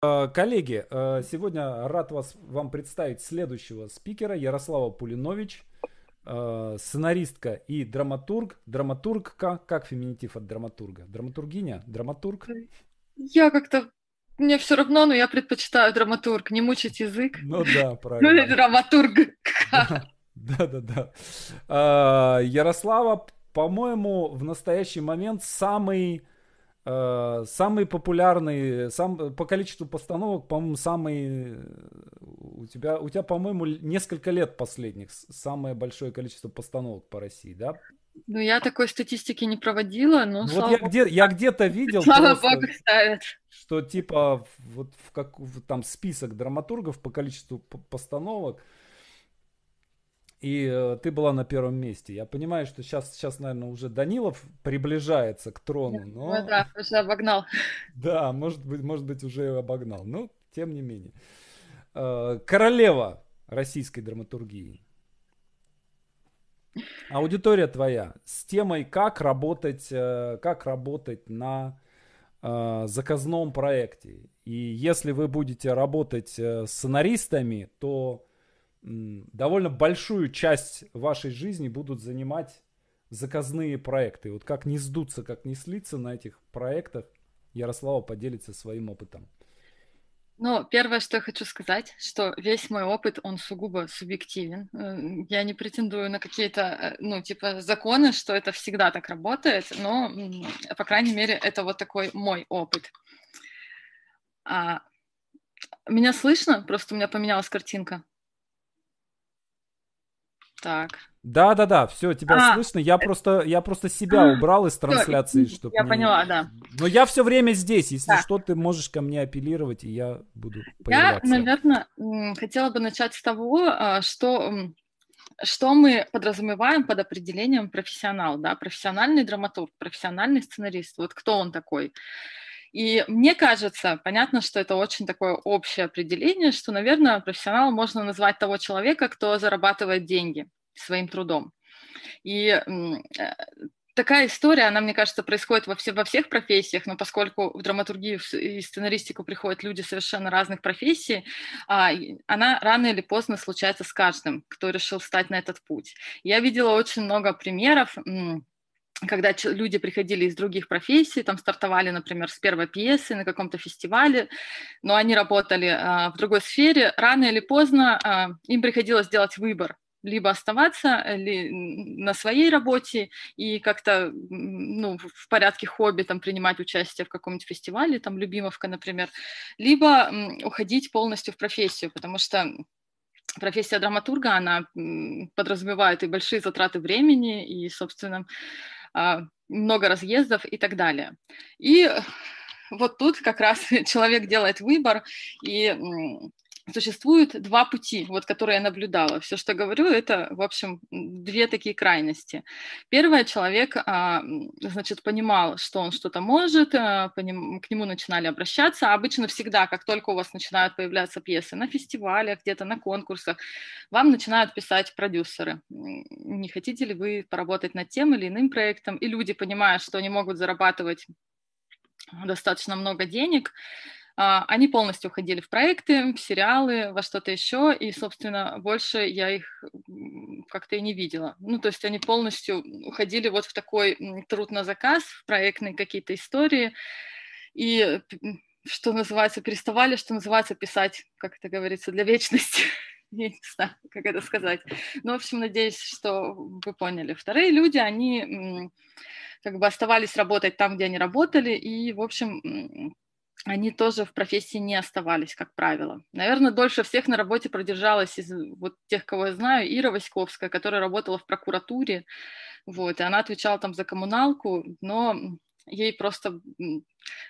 Э, коллеги, э, сегодня рад вас вам представить следующего спикера Ярослава Пулинович, э, сценаристка и драматург. Драматургка, как феминитив от драматурга? Драматургиня? Драматург? Я как-то мне все равно, но я предпочитаю драматург, не мучить язык. Ну да, правильно. Ну, драматург. Да, да, да. Ярослава, по-моему, в настоящий момент самый самый популярный, сам, по количеству постановок, по-моему, самый... У тебя, у тебя, по-моему, несколько лет последних самое большое количество постановок по России, да? Ну, я такой статистики не проводила, но... Ну, вот я, где, я где-то видел, слава просто, богу, ставят. что типа вот в как в, там список драматургов по количеству постановок, и э, ты была на первом месте. Я понимаю, что сейчас, сейчас, наверное, уже Данилов приближается к трону, но... Ну да, уже обогнал. Да, может быть, может быть, уже обогнал. Но, тем не менее. Э, королева российской драматургии. Аудитория твоя с темой, как работать, э, как работать на заказном проекте. И если вы будете работать с сценаристами, то довольно большую часть вашей жизни будут занимать заказные проекты. Вот как не сдуться, как не слиться на этих проектах, Ярослава поделится своим опытом. Ну, первое, что я хочу сказать, что весь мой опыт, он сугубо субъективен. Э, я не претендую на какие-то, э, ну, типа, законы, что это всегда так работает, но, по крайней мере, это вот такой мой опыт. А, меня слышно? Просто у меня поменялась картинка. Так. Да, да, да, все, тебя а, слышно. Я просто, я просто себя а, убрал из трансляции, чтобы. Я мне... поняла, да. Но я все время здесь. Если да. что, ты можешь ко мне апеллировать, и я буду появляться. Я, наверное, хотела бы начать с того, а, что что мы подразумеваем под определением профессионал, да, профессиональный драматург, профессиональный сценарист. Вот кто он такой? И мне кажется, понятно, что это очень такое общее определение, что, наверное, профессионалом можно назвать того человека, кто зарабатывает деньги своим трудом. И э, такая история, она, мне кажется, происходит во, все, во всех профессиях, но поскольку в драматургию и сценаристику приходят люди совершенно разных профессий, а, она рано или поздно случается с каждым, кто решил встать на этот путь. Я видела очень много примеров, когда люди приходили из других профессий, там стартовали, например, с первой пьесы на каком-то фестивале, но они работали а, в другой сфере, рано или поздно а, им приходилось делать выбор, либо оставаться э, ли, на своей работе и как-то ну, в порядке хобби там, принимать участие в каком-нибудь фестивале, там Любимовка, например, либо уходить полностью в профессию, потому что профессия драматурга, она подразумевает и большие затраты времени, и, собственно, много разъездов и так далее. И вот тут как раз человек делает выбор, и существует два пути, вот, которые я наблюдала. Все, что говорю, это, в общем, две такие крайности. Первое, человек, а, значит, понимал, что он что-то может, а, к нему начинали обращаться. Обычно всегда, как только у вас начинают появляться пьесы на фестивалях, где-то на конкурсах, вам начинают писать продюсеры. Не хотите ли вы поработать над тем или иным проектом? И люди, понимая, что они могут зарабатывать достаточно много денег, они полностью уходили в проекты, в сериалы, во что-то еще, и, собственно, больше я их как-то и не видела. Ну, то есть они полностью уходили вот в такой труд на заказ, в проектные какие-то истории, и, что называется, переставали, что называется, писать, как это говорится, для вечности. Я не знаю, как это сказать. Ну, в общем, надеюсь, что вы поняли. Вторые люди, они как бы оставались работать там, где они работали, и, в общем, они тоже в профессии не оставались, как правило. Наверное, дольше всех на работе продержалась из вот тех, кого я знаю, Ира Васьковская, которая работала в прокуратуре, вот, и она отвечала там за коммуналку, но ей просто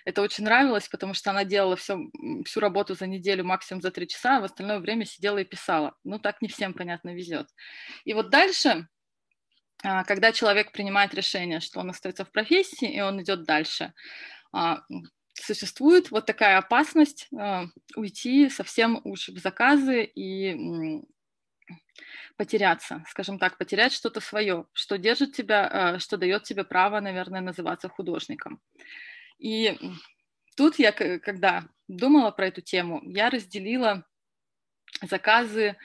это очень нравилось, потому что она делала все, всю работу за неделю, максимум за три часа, а в остальное время сидела и писала. Ну, так не всем, понятно, везет. И вот дальше, а, когда человек принимает решение, что он остается в профессии, и он идет дальше, а, существует вот такая опасность э, уйти совсем уж в заказы и потеряться, скажем так, потерять что-то свое, что держит тебя, э, что дает тебе право, наверное, называться художником. И тут я, когда думала про эту тему, я разделила заказы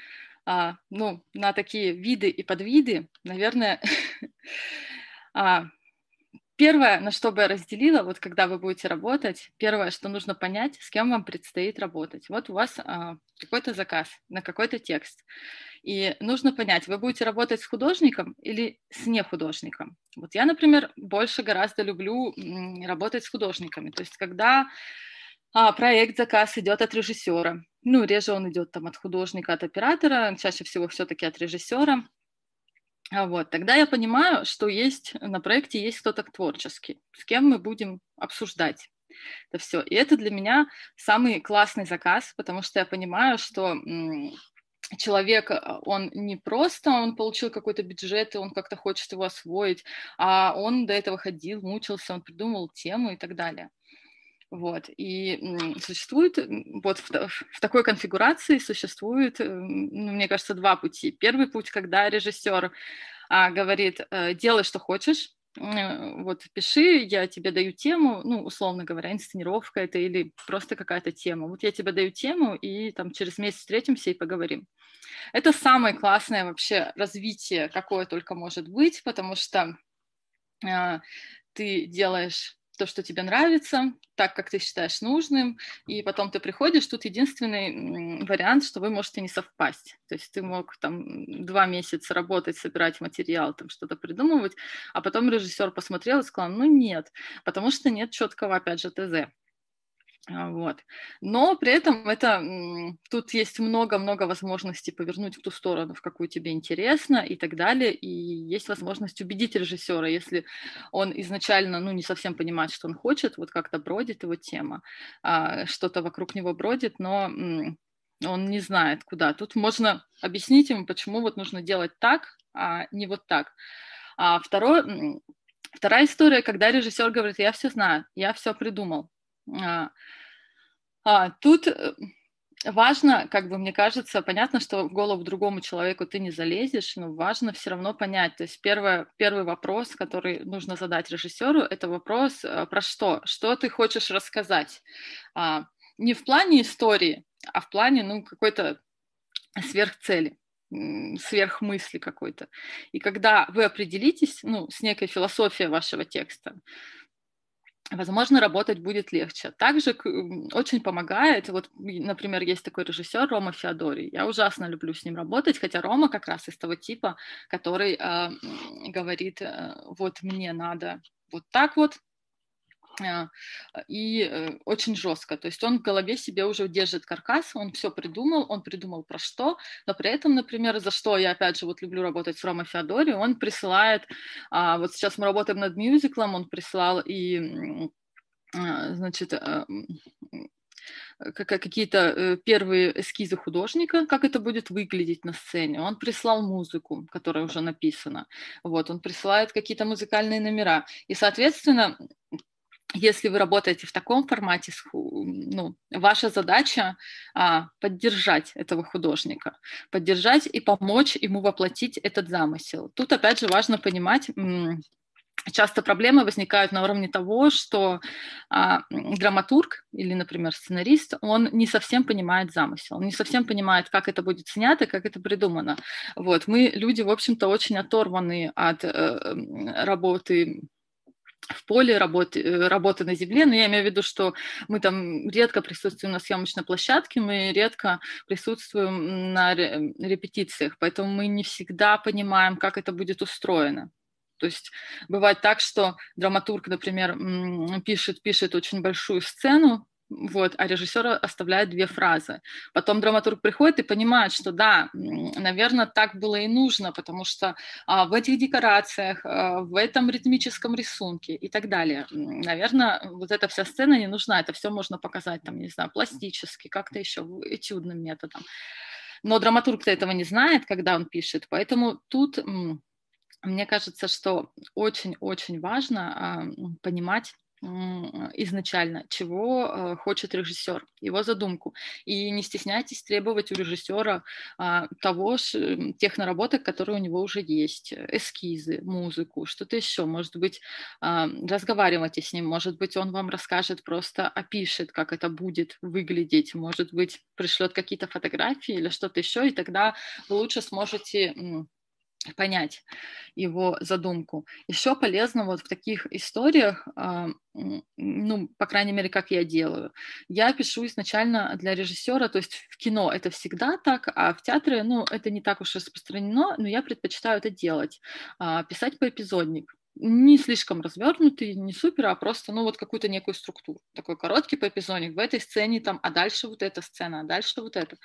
а, ну, на такие виды и подвиды. Наверное, Первое, на что бы я разделила, вот когда вы будете работать, первое, что нужно понять, с кем вам предстоит работать. Вот у вас а, какой-то заказ на какой-то текст. И нужно понять, вы будете работать с художником или с нехудожником. Вот я, например, больше гораздо люблю работать с художниками. То есть когда а, проект, заказ идет от режиссера, ну, реже он идет там от художника, от оператора, чаще всего все-таки от режиссера, вот, тогда я понимаю, что есть на проекте есть кто-то творческий, с кем мы будем обсуждать это все. И это для меня самый классный заказ, потому что я понимаю, что человек, а, он не просто, он получил какой-то бюджет, и он как-то хочет его освоить, а он до этого ходил, мучился, он придумал тему и так далее. Вот. И существует, вот в, в такой конфигурации существует, э, ну, мне кажется, два пути. Первый путь, когда режиссер а, говорит, э, делай, что хочешь, э, вот пиши, я тебе даю тему, ну, условно говоря, инсценировка это или просто какая-то тема. Вот я тебе даю тему, и там через месяц встретимся и поговорим. Это самое классное вообще развитие, какое только может быть, потому что э, ты делаешь то, что тебе нравится, так, как ты считаешь нужным, и потом ты приходишь, тут единственный вариант, что вы можете не совпасть. То есть ты мог там два месяца работать, собирать материал, там что-то придумывать, а потом режиссер посмотрел и сказал, ну нет, потому что нет четкого, опять же, ТЗ. А, вот. Но при этом это, тут есть много-много возможностей повернуть в ту сторону, в какую тебе интересно и так далее. И есть возможность убедить режиссера, если он изначально ну, не совсем понимает, что он хочет, вот как-то бродит его тема, а, что-то вокруг него бродит, но он не знает, куда. Тут можно объяснить ему, почему вот нужно делать так, а не вот так. А второе, вторая история, когда режиссер говорит, я все знаю, я все придумал, тут э, важно, как бы мне кажется, понятно, что в голову другому человеку ты не залезешь, но важно все равно понять. То есть первое, первый вопрос, который нужно задать режиссеру, это вопрос э, про что? Что ты хочешь рассказать? А, не в плане истории, а в плане ну, какой-то сверхцели сверхмысли какой-то. И когда вы определитесь ну, с некой философией вашего текста, возможно, работать будет легче. Также очень помогает, вот, например, есть такой режиссер Рома Феодорий. Я ужасно люблю с ним работать, хотя Рома как раз из того типа, который э, говорит, э, вот мне надо вот так вот, и э, очень жестко. То есть он в голове себе уже держит каркас, он все придумал, он придумал про что, но при этом, например, за что я опять же вот люблю работать с Ромой Феодори, он присылает, а, вот сейчас мы работаем над мюзиклом, он прислал и а, значит, какие-то э, первые эскизы художника, как это будет выглядеть на сцене. Он прислал музыку, которая уже написана. Вот, он присылает какие-то музыкальные номера. И, соответственно, если вы работаете в таком формате, ну, ваша задача а, поддержать этого художника, поддержать и помочь ему воплотить этот замысел. Тут опять же важно понимать, часто проблемы возникают на уровне того, что а, драматург или, например, сценарист, он не совсем понимает замысел, он не совсем понимает, как это будет снято, как это придумано. Вот. Мы, люди, в общем-то, очень оторваны от э, работы в поле работы, э, работы на земле, но я имею в виду, что мы там редко присутствуем на съемочной площадке, мы редко присутствуем на репетициях, поэтому мы не всегда понимаем, как это будет устроено. То есть бывает так, что драматург, например, пишет, пишет очень большую сцену, вот, а режиссер оставляет две фразы. Потом драматург приходит и понимает, что да, наверное, так было и нужно, потому что а, в этих декорациях, а, в этом ритмическом рисунке и так далее, наверное, вот эта вся сцена не нужна, это все можно показать, там, не знаю, пластически, как-то еще этюдным методом. Но драматург-то этого не знает, когда он пишет, поэтому тут мне кажется, что очень-очень важно а, понимать, изначально, чего э, хочет режиссер, его задумку. И не стесняйтесь требовать у режиссера а, того, тех наработок, которые у него уже есть, эскизы, музыку, что-то еще. Может быть, а, разговаривайте с ним, может быть, он вам расскажет, просто опишет, как это будет выглядеть, может быть, пришлет какие-то фотографии или что-то еще, и тогда вы лучше сможете понять его задумку. Еще полезно вот в таких историях, э, ну, по крайней мере, как я делаю, я пишу изначально для режиссера, то есть в кино это всегда так, а в театре, ну, это не так уж распространено, но я предпочитаю это делать, э, писать по эпизодник не слишком развернутый, не супер, а просто, ну, вот какую-то некую структуру. Такой короткий по эпизодник в этой сцене, там, а дальше вот эта сцена, а дальше вот это.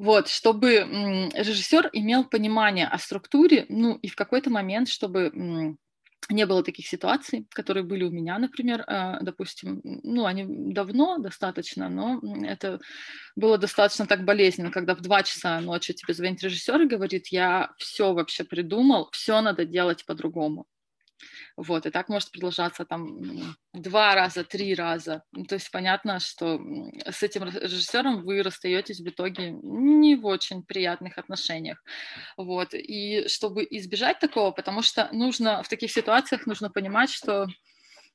Вот, чтобы режиссер имел понимание о структуре, ну и в какой-то момент, чтобы не было таких ситуаций, которые были у меня, например, э, допустим, ну, они давно достаточно, но это было достаточно так болезненно, когда в 2 часа ночи тебе звонит режиссер и говорит, я все вообще придумал, все надо делать по-другому. Вот, и так может продолжаться там два раза, три раза. Ну, то есть понятно, что с этим режиссером вы расстаетесь в итоге не в очень приятных отношениях. Вот, и чтобы избежать такого, потому что нужно в таких ситуациях нужно понимать, что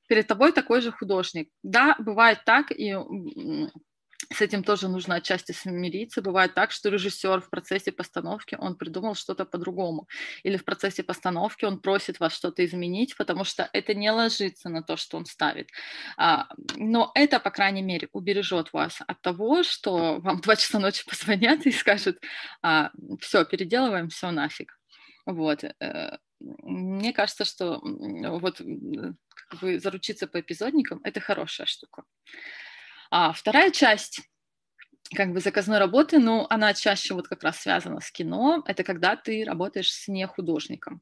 перед тобой такой же художник. Да, бывает так, и с этим тоже нужно отчасти смириться. Бывает так, что режиссер в процессе постановки, он придумал что-то по-другому. Или в процессе постановки он просит вас что-то изменить, потому что это не ложится на то, что он ставит. А, но это, по крайней мере, убережет вас от того, что вам два часа ночи позвонят и скажут, а, все, переделываем, все нафиг. Вот. Э, мне кажется, что вот как бы заручиться по эпизодникам – это хорошая штука. А вторая часть как бы заказной работы, ну, она чаще вот как раз связана с кино, это когда ты работаешь с не художником.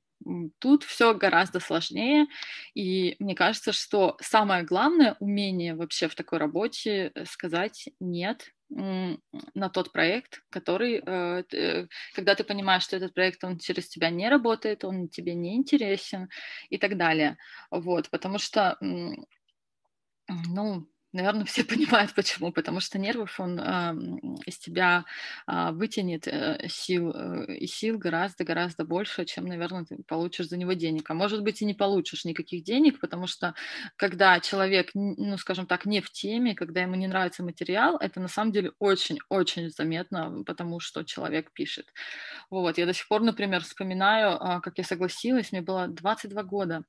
Тут все гораздо сложнее, и мне кажется, что самое главное умение вообще в такой работе э, сказать «нет», на тот проект, который, э, э, когда ты понимаешь, что этот проект, он через тебя не работает, он тебе не интересен и так далее. Вот, потому что, ну, Наверное, все понимают, почему. Потому что нервов он э, из тебя э, вытянет э, сил, э, и сил гораздо-гораздо больше, чем, наверное, ты получишь за него денег. А может быть, и не получишь никаких денег, потому что когда человек, ну, скажем так, не в теме, когда ему не нравится материал, это на самом деле очень-очень заметно, потому что человек пишет. Вот. Я до сих пор, например, вспоминаю, э, как я согласилась, мне было 22 года.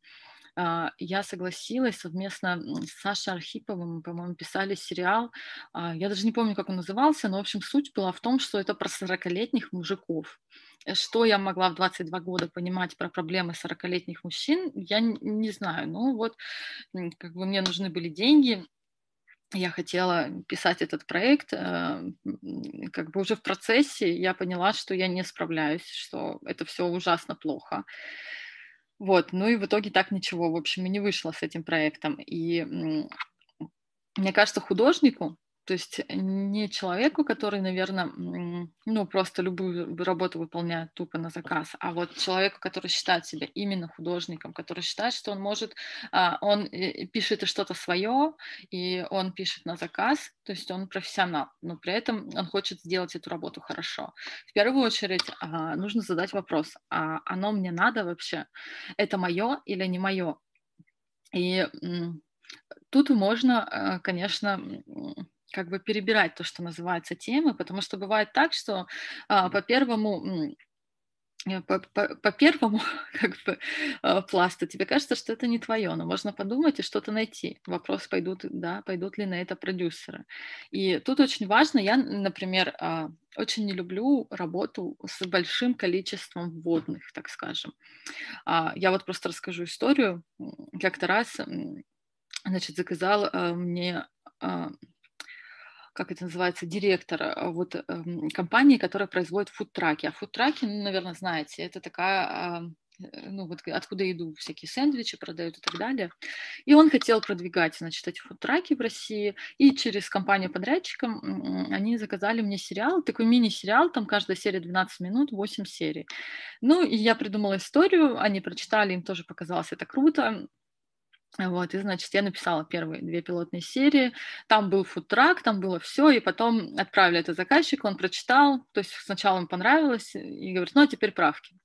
А, я согласилась совместно с Сашей Архиповым, по-моему, писали сериал. А, я даже не помню, как он назывался, но, в общем, суть была в том, что это про 40-летних мужиков. Э, что я могла в 22 года понимать про проблемы 40-летних мужчин, я не знаю. Ну вот, как бы мне нужны были деньги, я хотела писать этот проект, э, как бы уже в процессе я поняла, что я не справляюсь, что это все ужасно плохо. Вот, ну и в итоге так ничего, в общем, и не вышло с этим проектом. И мне кажется, художнику, то есть не человеку, который, наверное, ну, просто любую работу выполняет тупо на заказ, а вот человеку, который считает себя именно художником, который считает, что он может, а, он э, пишет и что-то свое, и он пишет на заказ, то есть он профессионал, но при этом он хочет сделать эту работу хорошо. В первую очередь а, нужно задать вопрос, а оно мне надо вообще? Это мое или не мое? И тут можно, э, конечно, как бы перебирать то, что называется темы, потому что бывает так, что а, по первому по, по, по первому как бы а, пласту тебе кажется, что это не твое, но можно подумать и что-то найти. Вопрос пойдут, да, пойдут ли на это продюсеры. И тут очень важно, я, например, а, очень не люблю работу с большим количеством вводных, так скажем. Я вот просто расскажу историю. Как-то раз, значит, заказал мне как это называется, директор а, вот эм, компании, которая производит фудтраки. А фудтраки, ну, наверное, знаете, это такая э, ну вот откуда иду всякие сэндвичи продают и так далее. И он хотел продвигать, значит, эти фудтраки в России, и через компанию подрядчиком они заказали мне сериал, такой мини-сериал, там каждая серия 12 минут, 8 серий. Ну, и я придумала историю, они прочитали, им тоже показалось это круто, Вот, и, значит, я написала первые две пилотные серии, там был фудтрак, там было все, и потом отправили это заказчику, он прочитал, то есть сначала ему понравилось, и говорит, ну, а теперь правки.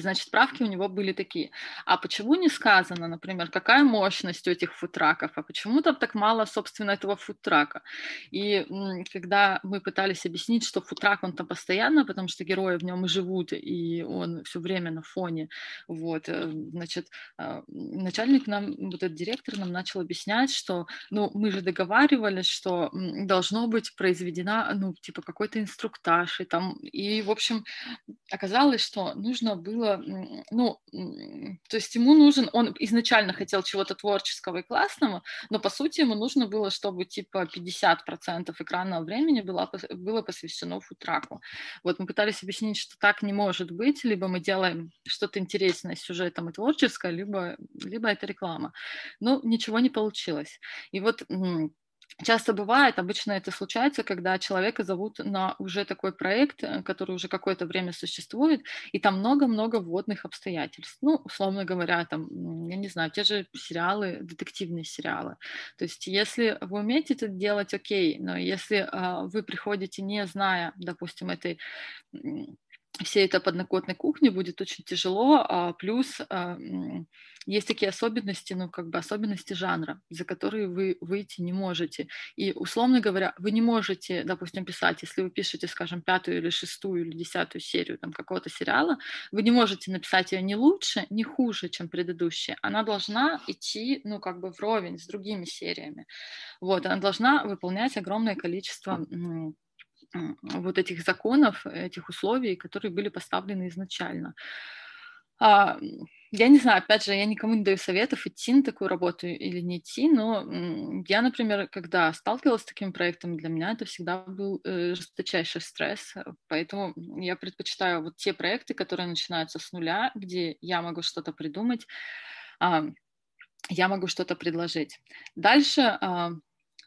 Значит, правки у него были такие. А почему не сказано, например, какая мощность у этих футраков, а почему там так мало, собственно, этого футрака? И когда мы пытались объяснить, что футрак, он там постоянно, потому что герои в нем и живут, и он все время на фоне, вот, э, значит, а, начальник нам, вот этот директор нам начал объяснять, что, ну, мы же договаривались, что должно быть произведена, ну, типа, какой-то инструктаж, и там, и, в общем, оказалось, что нужно было было, ну, то есть ему нужен, он изначально хотел чего-то творческого и классного, но по сути ему нужно было, чтобы типа 50% экранного времени было, было посвящено футраку. Вот мы пытались объяснить, что так не может быть, либо мы делаем что-то интересное с сюжетом и творческое, либо, либо это реклама. Но ничего не получилось. И вот Часто бывает, обычно это случается, когда человека зовут на уже такой проект, э, который уже какое-то время существует, и там много-много вводных обстоятельств. Ну, условно говоря, там, я не знаю, те же сериалы, детективные сериалы. То есть, если вы умеете это делать, окей, но если э, вы приходите, не зная, допустим, этой всей этой подноготной кухни будет очень тяжело, а плюс а, есть такие особенности, ну, как бы особенности жанра, за которые вы выйти не можете. И, условно говоря, вы не можете, допустим, писать, если вы пишете, скажем, пятую или шестую или десятую серию там какого-то сериала, вы не можете написать ее не лучше, не хуже, чем предыдущая. Она должна идти, ну, как бы вровень с другими сериями. Вот, она должна выполнять огромное количество вот этих законов, этих условий, которые были поставлены изначально. А, я не знаю, опять же, я никому не даю советов, идти на такую работу или не идти, но я, например, когда сталкивалась с таким проектом, для меня это всегда был э, жесточайший стресс, поэтому я предпочитаю вот те проекты, которые начинаются с нуля, где я могу что-то придумать, а, я могу что-то предложить. Дальше, а,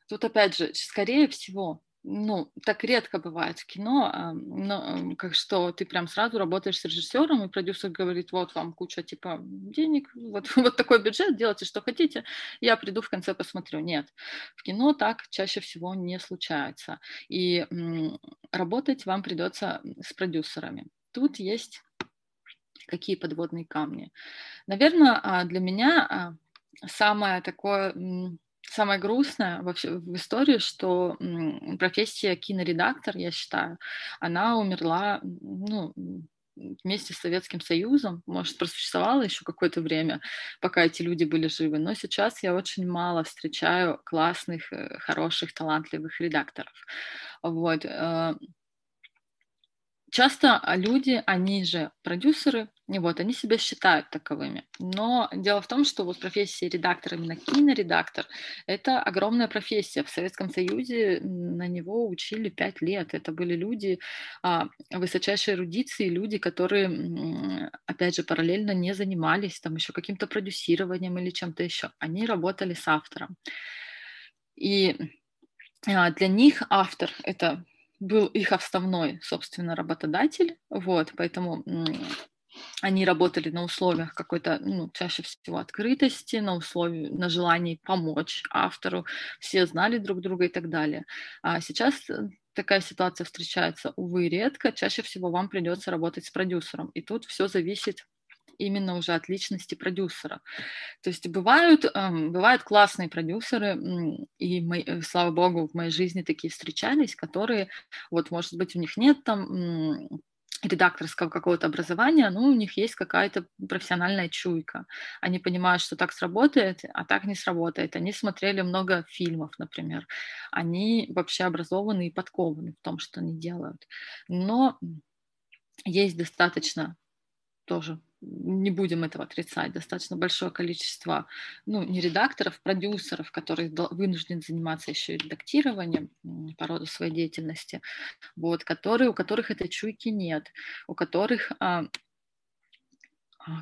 тут опять же, скорее всего, ну, так редко бывает в кино, но, как что ты прям сразу работаешь с режиссером, и продюсер говорит, вот вам куча, типа, денег, вот, вот такой бюджет, делайте, что хотите, я приду в конце посмотрю. Нет, в кино так чаще всего не случается. И м, работать вам придется с продюсерами. Тут есть какие подводные камни. Наверное, а, для меня а, самое такое самое грустное вообще в истории, что профессия киноредактор, я считаю, она умерла, ну, вместе с Советским Союзом, может, просуществовала еще какое-то время, пока эти люди были живы, но сейчас я очень мало встречаю классных, э, хороших, талантливых редакторов. Вот. Часто люди, они же продюсеры, и вот, они себя считают таковыми. Но дело в том, что вот профессия редактора, именно киноредактор, это огромная профессия. В Советском Союзе на него учили пять лет. Это были люди а, высочайшей эрудиции, люди, которые, опять же, параллельно не занимались там еще каким-то продюсированием или чем-то еще. Они работали с автором. И а, для них автор — это был их основной, собственно, работодатель, вот, поэтому они работали на условиях какой-то, ну, чаще всего открытости, на условии, на желании помочь автору, все знали друг друга и так далее. А сейчас э, такая ситуация встречается, увы, редко, чаще всего вам придется работать с продюсером, и тут все зависит именно уже от личности продюсера. То есть бывают, эм, бывают классные продюсеры, и, мои, э, слава богу, в моей жизни такие встречались, которые, вот, может быть, у них нет там редакторского какого-то образования, но у них есть какая-то профессиональная чуйка. Они понимают, что так сработает, а так не сработает. Они смотрели много фильмов, например. Они вообще образованы и подкованы в том, что они делают. Но есть достаточно тоже не будем этого отрицать, достаточно большое количество, ну, не редакторов, продюсеров, которые вынуждены заниматься еще и редактированием по роду своей деятельности, вот, которые, у которых этой чуйки нет, у которых а,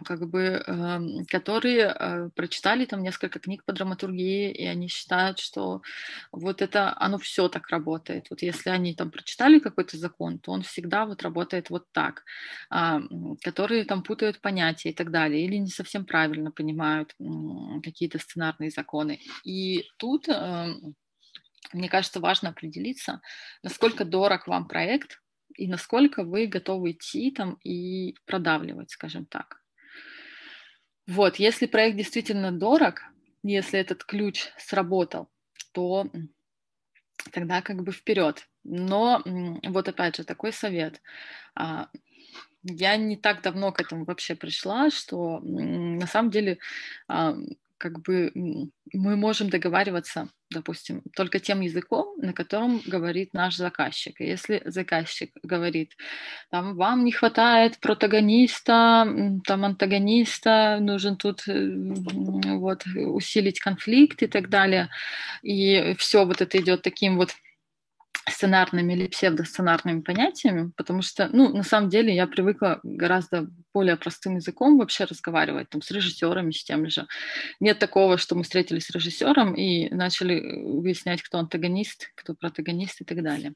как бы, эм, которые э, прочитали там несколько книг по драматургии, и они считают, что вот это, оно все так работает. Вот если они там прочитали какой-то закон, то он всегда вот работает вот так. А, которые там путают понятия и так далее, или не совсем правильно понимают какие-то сценарные законы. И тут, эм, мне кажется, важно определиться, насколько дорог вам проект, и насколько вы готовы идти там и продавливать, скажем так. Вот, если проект действительно дорог, если этот ключ сработал, то тогда как бы вперед. Но вот опять же такой совет. А, я не так давно к этому вообще пришла, что на самом деле как бы мы можем договариваться, допустим, только тем языком, на котором говорит наш заказчик. Если заказчик говорит, там, вам не хватает протагониста, там, антагониста, нужен тут вот усилить конфликт и так далее, и все вот это идет таким вот сценарными или псевдосценарными понятиями, потому что, ну, на самом деле я привыкла гораздо более простым языком вообще разговаривать, там, с режиссерами, с тем же. Нет такого, что мы встретились с режиссером и начали выяснять, кто антагонист, кто протагонист и так далее.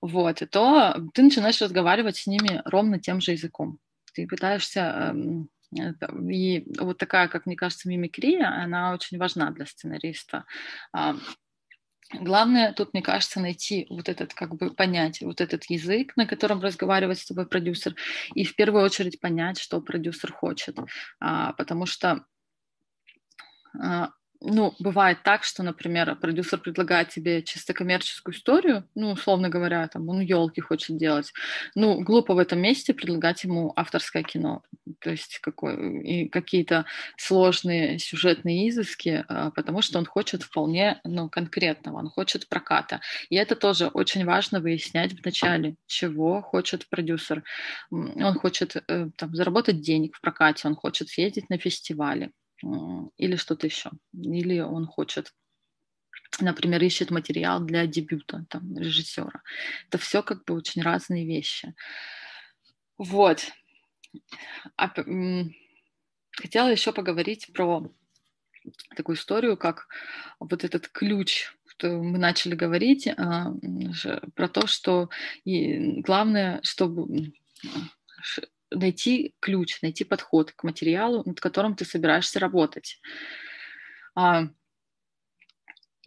Вот, и то ты начинаешь разговаривать с ними ровно тем же языком. Ты пытаешься эм, и вот такая, как мне кажется, мимикрия, она очень важна для сценариста. Главное тут, мне кажется, найти вот этот, как бы понять вот этот язык, на котором разговаривает с тобой продюсер, и в первую очередь понять, что продюсер хочет, а, потому что а, ну, бывает так, что, например, продюсер предлагает тебе чисто коммерческую историю, ну, условно говоря, там, он елки хочет делать. Ну, глупо в этом месте предлагать ему авторское кино, то есть какой, и какие-то сложные сюжетные изыски, а, потому что он хочет вполне, ну, конкретного, он хочет проката. И это тоже очень важно выяснять в начале, чего хочет продюсер. Он хочет э, там, заработать денег в прокате, он хочет съездить на фестивали, или что-то еще. Или он хочет например, ищет материал для дебюта там, режиссера. Это все как бы очень разные вещи. Вот. А, хотела еще поговорить про такую историю, как вот этот ключ, что мы начали говорить, а, про то, что и главное, чтобы найти ключ, найти подход к материалу, над которым ты собираешься работать. А,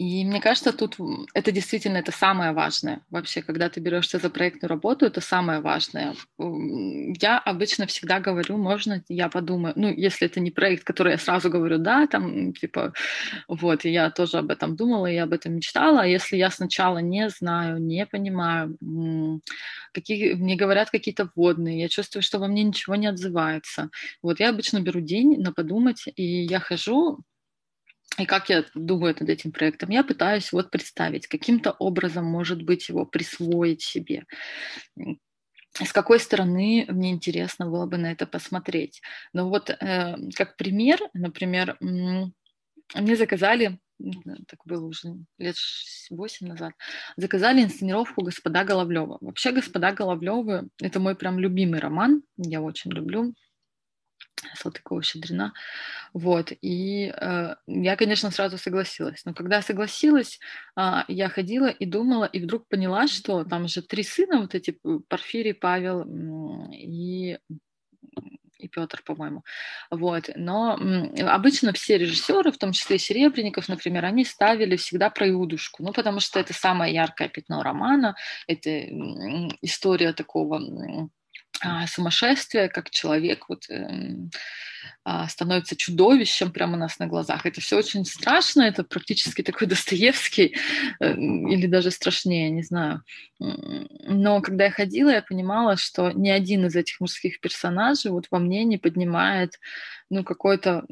и мне кажется, тут это действительно это самое важное. Вообще, когда ты берешься за проектную работу, это самое важное. Я обычно всегда говорю, можно, я подумаю, ну, если это не проект, который я сразу говорю, да, там, типа, вот, я тоже об этом думала, и об этом мечтала, а если я сначала не знаю, не понимаю, какие, мне говорят какие-то вводные, я чувствую, что во мне ничего не отзывается, вот, я обычно беру день на подумать, и я хожу, и как я думаю над этим проектом? Я пытаюсь вот представить, каким-то образом, может быть, его присвоить себе. С какой стороны мне интересно было бы на это посмотреть. Но вот э, как пример, например, мне заказали, так было уже лет восемь назад, заказали инсценировку «Господа Головлева». Вообще «Господа Головлевы» — это мой прям любимый роман, я очень люблю Салтыкова-Щедрина. Вот. И э, я, конечно, сразу согласилась. Но когда согласилась, э, я ходила и думала, и вдруг поняла, что там же три сына, вот эти Порфирий, Павел и и Петр, по-моему. Вот. Но обычно все режиссеры, в том числе и Серебренников, например, они ставили всегда про Иудушку, ну, потому что это самое яркое пятно романа, это история такого сумасшествие, как человек вот э, а, становится чудовищем прямо у нас на глазах. Это все очень страшно, это практически такой Достоевский э, или даже страшнее, не знаю. Но когда я ходила, я понимала, что ни один из этих мужских персонажей вот во мне не поднимает ну какой-то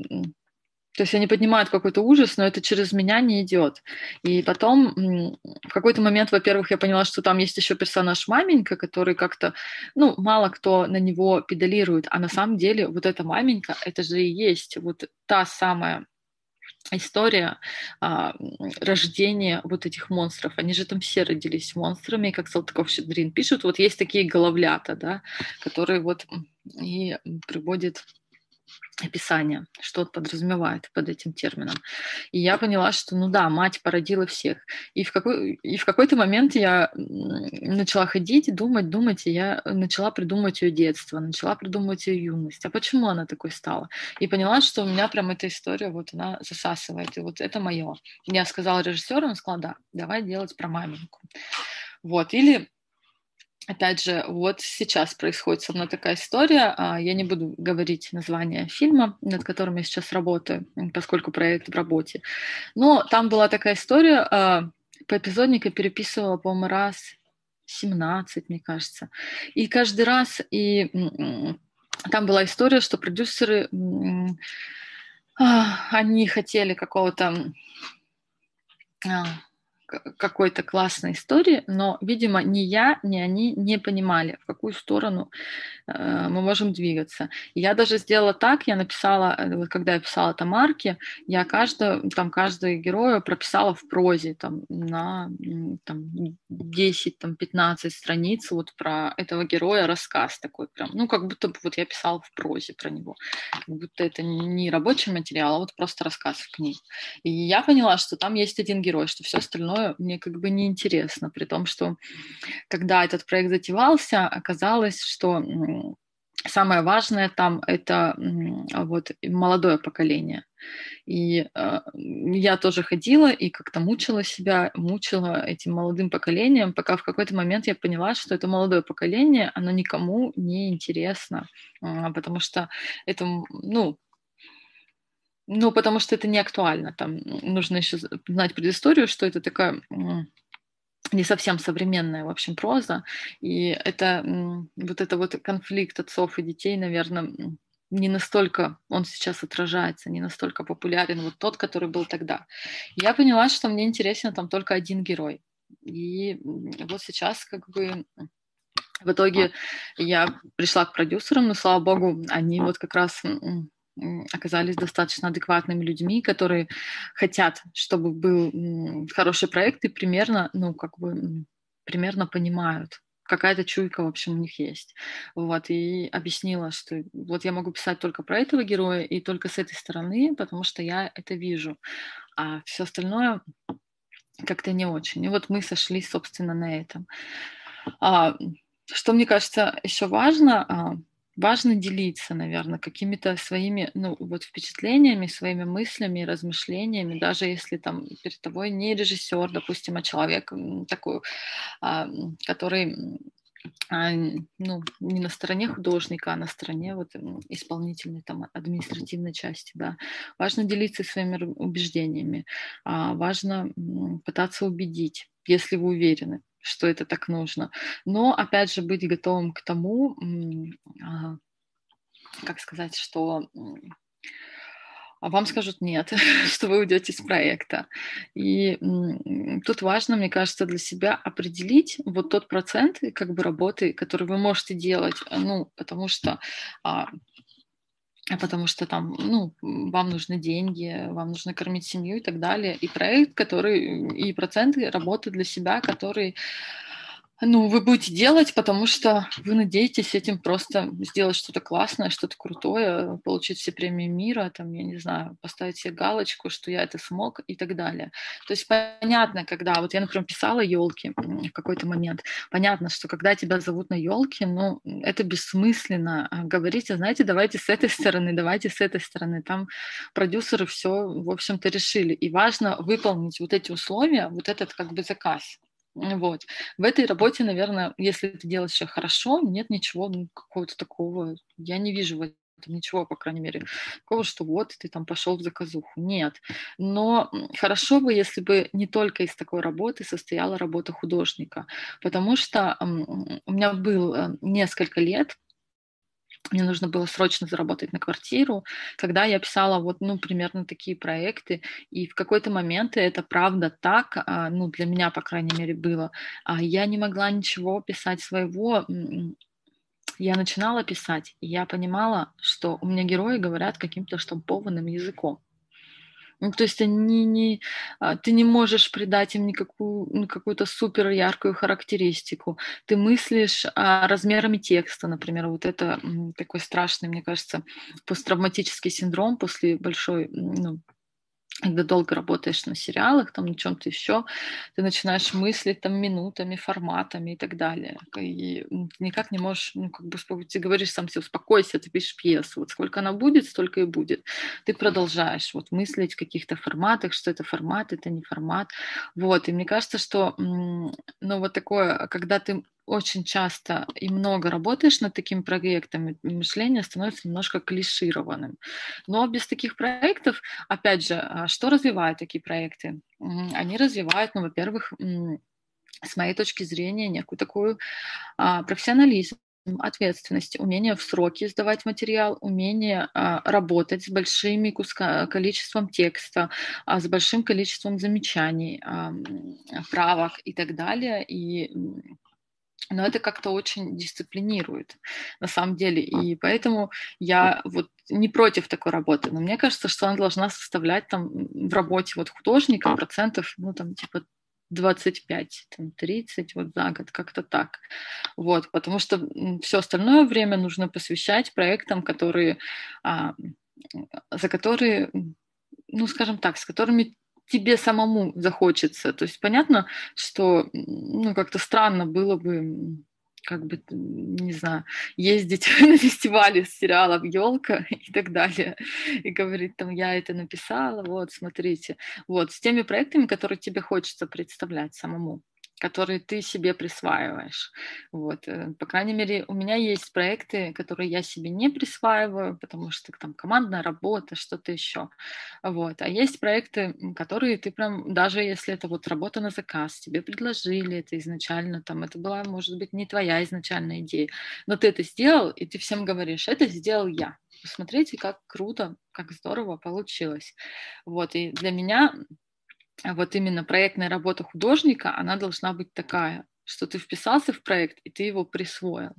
то есть они поднимают какой-то ужас, но это через меня не идет. И потом в какой-то момент, во-первых, я поняла, что там есть еще персонаж маменька, который как-то, ну, мало кто на него педалирует, а на самом деле вот эта маменька, это же и есть вот та самая история а, рождения вот этих монстров. Они же там все родились монстрами, как Салтыков-Щедрин пишут. Вот есть такие головлята, да, которые вот и приводят описание, что подразумевает под этим термином. И я поняла, что, ну да, мать породила всех. И в, какой, и в какой-то момент я начала ходить, думать, думать, и я начала придумывать ее детство, начала придумывать ее юность. А почему она такой стала? И поняла, что у меня прям эта история, вот она засасывает, и вот это мое. Я сказала режиссеру, он сказал, да, давай делать про маменьку. Вот, или Опять же, вот сейчас происходит со мной такая история. А, я не буду говорить название фильма, над которым я сейчас работаю, поскольку проект в работе. Но там была такая история. А, по эпизоднику переписывала, по-моему, раз 17, мне кажется. И каждый раз, и там была история, что продюсеры, а, они хотели какого-то какой-то классной истории, но, видимо, ни я, ни они не понимали, в какую сторону э, мы можем двигаться. Я даже сделала так, я написала, э, вот когда я писала Тамарке, я каждую, там, каждую герою прописала в прозе там, на там, 10-15 там, 15 страниц вот про этого героя рассказ такой прям, ну, как будто бы вот я писала в прозе про него, как будто это не рабочий материал, а вот просто рассказ в книге. И я поняла, что там есть один герой, что все остальное мне как бы не интересно, при том, что когда этот проект затевался, оказалось, что самое важное там это вот молодое поколение. И э, я тоже ходила и как-то мучила себя, мучила этим молодым поколением, пока в какой-то момент я поняла, что это молодое поколение, оно никому не интересно, э, потому что это, ну, ну, потому что это не актуально. Там нужно еще знать предысторию, что это такая не совсем современная, в общем, проза. И это вот это вот конфликт отцов и детей, наверное, не настолько он сейчас отражается, не настолько популярен вот тот, который был тогда. Я поняла, что мне интересен там только один герой. И вот сейчас как бы в итоге я пришла к продюсерам, но, слава богу, они вот как раз оказались достаточно адекватными людьми, которые хотят, чтобы был хороший проект и примерно, ну, как бы, примерно понимают, какая-то чуйка, в общем, у них есть. Вот, и объяснила, что вот я могу писать только про этого героя и только с этой стороны, потому что я это вижу. А все остальное как-то не очень. И вот мы сошлись, собственно, на этом. А, что мне кажется еще важно, а, важно делиться, наверное, какими-то своими, ну, вот впечатлениями, своими мыслями, размышлениями, даже если там перед тобой не режиссер, допустим, а человек такой, а, который а, ну, не на стороне художника, а на стороне вот исполнительной, там, административной части, да. Важно делиться своими убеждениями, а важно пытаться убедить, если вы уверены что это так нужно. Но, опять же, быть готовым к тому, а, как сказать, что вам скажут нет, что вы уйдете из проекта. И тут важно, мне кажется, для себя определить вот тот процент как бы работы, который вы можете делать, ну, потому что а, а потому что там, ну, вам нужны деньги, вам нужно кормить семью и так далее. И проект, который, и проценты работы для себя, который ну, вы будете делать, потому что вы надеетесь этим просто сделать что-то классное, что-то крутое, получить все премии мира, там, я не знаю, поставить себе галочку, что я это смог и так далее. То есть понятно, когда, вот я, например, писала елки в какой-то момент, понятно, что когда тебя зовут на елке, ну, это бессмысленно а говорить, знаете, давайте с этой стороны, давайте с этой стороны. Там продюсеры все, в общем-то, решили. И важно выполнить вот эти условия, вот этот как бы заказ. Вот. В этой работе, наверное, если ты делаешь ее хорошо, нет ничего ну, какого-то такого. Я не вижу в этом ничего, по крайней мере, такого, что вот ты там пошел в заказуху. Нет. Но хорошо бы, если бы не только из такой работы состояла работа художника, потому что у меня был э, несколько лет мне нужно было срочно заработать на квартиру, когда я писала вот, ну, примерно такие проекты, и в какой-то момент это правда так, а, ну, для меня, по крайней мере, было, а, я не могла ничего писать своего, я начинала писать, и я понимала, что у меня герои говорят каким-то штампованным языком. Ну, то есть они не, а, ты не можешь придать им никакую, ну, какую-то супер яркую характеристику. Ты мыслишь а, размерами текста, например, вот это такой страшный, мне кажется, посттравматический синдром после большой ну, когда долго работаешь на сериалах, там на чем-то еще, ты начинаешь мыслить там минутами, форматами и так далее. И никак не можешь, ну, как бы ты говоришь сам себе, успокойся, ты пишешь пьесу. Вот сколько она будет, столько и будет. Ты продолжаешь вот мыслить в каких-то форматах, что это формат, это не формат. Вот, и мне кажется, что, ну, вот такое, когда ты очень часто и много работаешь над такими проектами, мышление становится немножко клишированным. Но без таких проектов, опять же, а, что развивают такие проекты? Они развивают, ну, во-первых, с моей точки зрения, некую такую а, профессионализм, ответственность, умение в сроки сдавать материал, умение а, работать с большим количеством текста, а, с большим количеством замечаний, а, правок и так далее. И но это как-то очень дисциплинирует, на самом деле. И поэтому я вот не против такой работы, но мне кажется, что она должна составлять там в работе вот художника процентов, ну там типа 25, там, 30 вот за год, как-то так. Вот, потому что все остальное время нужно посвящать проектам, которые, а, за которые, ну, скажем так, с которыми тебе самому захочется. То есть понятно, что ну, как-то странно было бы как бы, не знаю, ездить на фестивале с сериалом «Елка» и так далее, и говорить там, я это написала, вот, смотрите. Вот, с теми проектами, которые тебе хочется представлять самому которые ты себе присваиваешь. Вот. Э, по крайней мере, у меня есть проекты, которые я себе не присваиваю, потому что там командная работа, что-то еще. Вот. А есть проекты, которые ты прям, даже если это вот работа на заказ, тебе предложили это изначально, там это была, может быть, не твоя изначальная идея, но ты это сделал, и ты всем говоришь, это сделал я. Посмотрите, как круто, как здорово получилось. Вот. И для меня вот именно проектная работа художника, она должна быть такая, что ты вписался в проект, и ты его присвоил.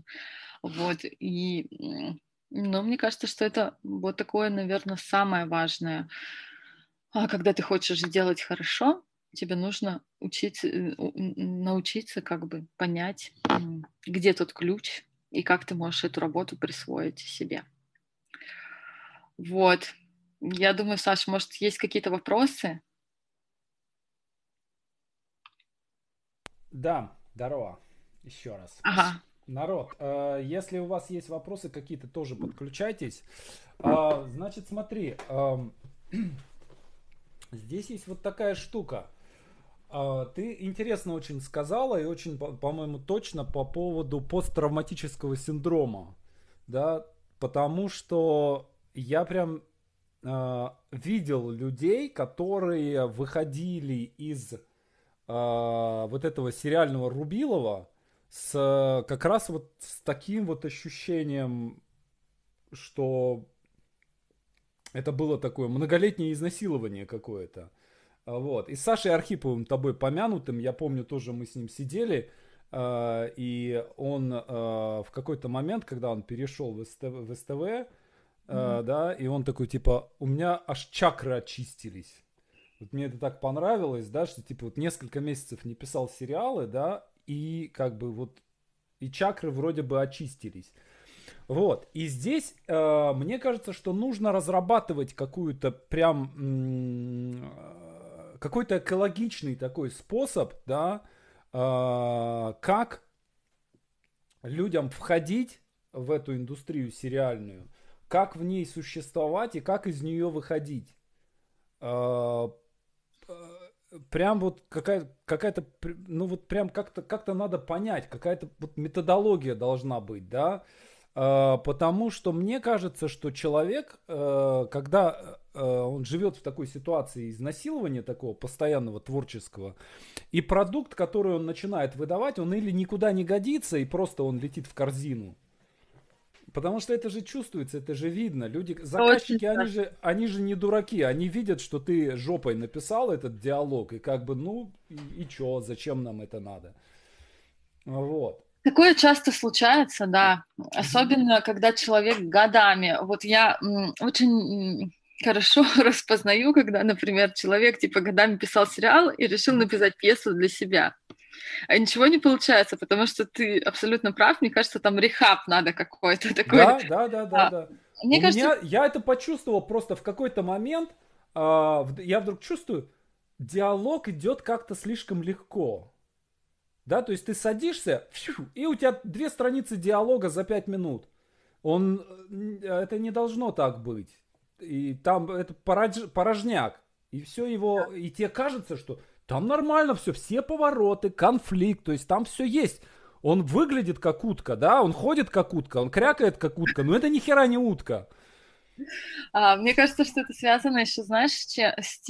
Вот, и, но мне кажется, что это вот такое, наверное, самое важное. А когда ты хочешь сделать хорошо, тебе нужно учиться, э, научиться как бы понять, где тот ключ, и как ты можешь эту работу присвоить себе. Вот. Я думаю, Саша, может, есть какие-то вопросы? Да, здорово. Еще раз. Ага. Народ, э, если у вас есть вопросы какие-то, тоже подключайтесь. Э, значит, смотри, э, здесь есть вот такая штука. Э, ты интересно очень сказала и очень, по-моему, точно по поводу посттравматического синдрома. Да, потому что я прям э, видел людей, которые выходили из а, вот этого сериального Рубилова с как раз вот с таким вот ощущением, что это было такое многолетнее изнасилование какое-то. А, вот. И с Сашей Архиповым, тобой помянутым, я помню, тоже мы с ним сидели, э, и он в какой-то момент, когда он перешел в, СТ, в СТВ, mm-hmm. да, и он такой, типа, у меня аж чакры очистились. Вот мне это так понравилось, да, что типа вот несколько месяцев не писал сериалы, да, и как бы вот и чакры вроде бы очистились. Вот. И здесь э, мне кажется, что нужно разрабатывать какую-то прям э, какой-то экологичный такой способ, да, э, как людям входить в эту индустрию сериальную, как в ней существовать и как из нее выходить. Э, прям вот какая, какая-то, ну вот прям как-то как надо понять, какая-то вот методология должна быть, да, э, потому что мне кажется, что человек, э, когда э, он живет в такой ситуации изнасилования такого постоянного творческого, и продукт, который он начинает выдавать, он или никуда не годится, и просто он летит в корзину, Потому что это же чувствуется, это же видно. Люди, заказчики, они же, они же не дураки. Они видят, что ты жопой написал этот диалог, и как бы, ну, и, и чё, зачем нам это надо? Вот. Такое часто случается, да. Особенно, когда человек годами. Вот я очень хорошо распознаю, когда, например, человек типа годами писал сериал и решил написать пьесу для себя. А ничего не получается, потому что ты абсолютно прав. Мне кажется, там рехаб надо какой-то такой. Да, да, да, да, а, да. Мне У кажется... меня, я это почувствовал просто в какой-то момент. Э, я вдруг чувствую, диалог идет как-то слишком легко. Да, то есть ты садишься, и у тебя две страницы диалога за пять минут. Он, э, это не должно так быть. И там это порожняк. И все его, и тебе кажется, что там нормально все, все повороты, конфликт, то есть там все есть. Он выглядит как утка, да, он ходит как утка, он крякает как утка, но это ни хера не утка. А, мне кажется, что это связано еще, знаешь, с,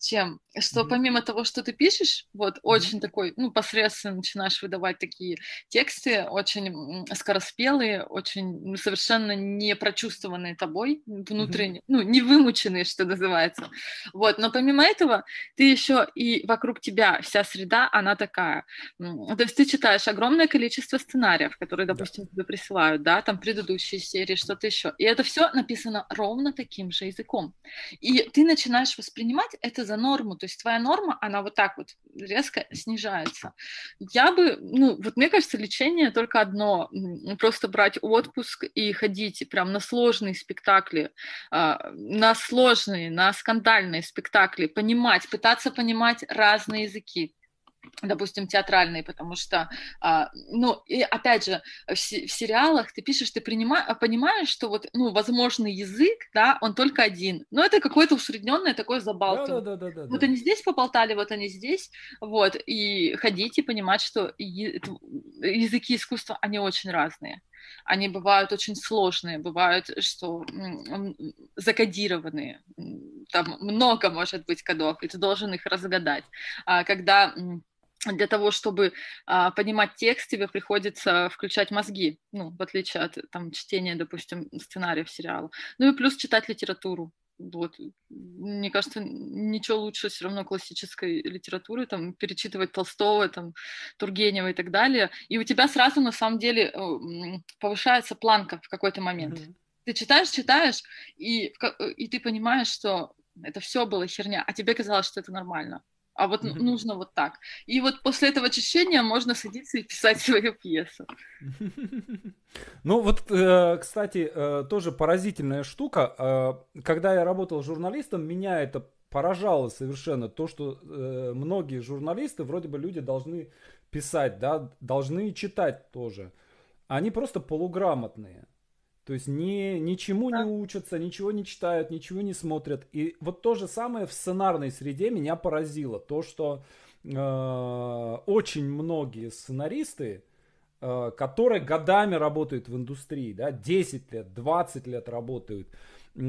чем? Что помимо того, что ты пишешь, вот очень такой, ну, посредственно начинаешь выдавать такие тексты, очень скороспелые, очень совершенно не прочувствованные тобой, внутренне, ну, не вымученные, что называется. Вот, но помимо этого, ты еще и вокруг тебя вся среда, она такая. То есть ты читаешь огромное количество сценариев, которые, допустим, тебе присылают, да, там предыдущие серии, что-то еще. И это все написано ровно таким же языком. И ты начинаешь воспринимать это за норму, то есть твоя норма, она вот так вот резко снижается. Я бы, ну, вот мне кажется, лечение только одно, просто брать отпуск и ходить прям на сложные спектакли, а, на сложные, на скандальные спектакли, понимать, пытаться понимать разные языки, допустим, театральные, потому что, а, ну, и опять же, в, в сериалах ты пишешь, ты принимаешь, понимаешь, что вот, ну, возможный язык, да, он только один, но это какое-то усредненное такое забалтывание. Да, да, да, да, вот они здесь поболтали, вот они здесь, вот, и ходить и понимать, что языки искусства, они очень разные. Они бывают очень сложные, бывают, что закодированные, там много может быть кодов, и ты должен их разгадать. А когда для того, чтобы а, понимать текст, тебе приходится включать мозги, ну, в отличие от там, чтения, допустим, сценариев сериала. Ну и плюс читать литературу. Вот. Мне кажется, ничего лучше все равно классической литературы, там, перечитывать Толстого, там, Тургенева и так далее. И у тебя сразу, на самом деле, э, повышается планка в какой-то момент. Mm-hmm. Ты читаешь, читаешь, и, и ты понимаешь, что это все было херня, а тебе казалось, что это нормально а вот mm-hmm. нужно вот так. И вот после этого очищения можно садиться и писать свою пьесу. Ну вот, э, кстати, э, тоже поразительная штука. Э, когда я работал журналистом, меня это поражало совершенно. То, что многие журналисты, вроде бы люди должны писать, да, должны читать тоже. Они просто полуграмотные. То есть ни, ничему да. не учатся, ничего не читают, ничего не смотрят. И вот то же самое в сценарной среде меня поразило. То, что э, очень многие сценаристы, э, которые годами работают в индустрии, да, 10 лет, 20 лет работают, э,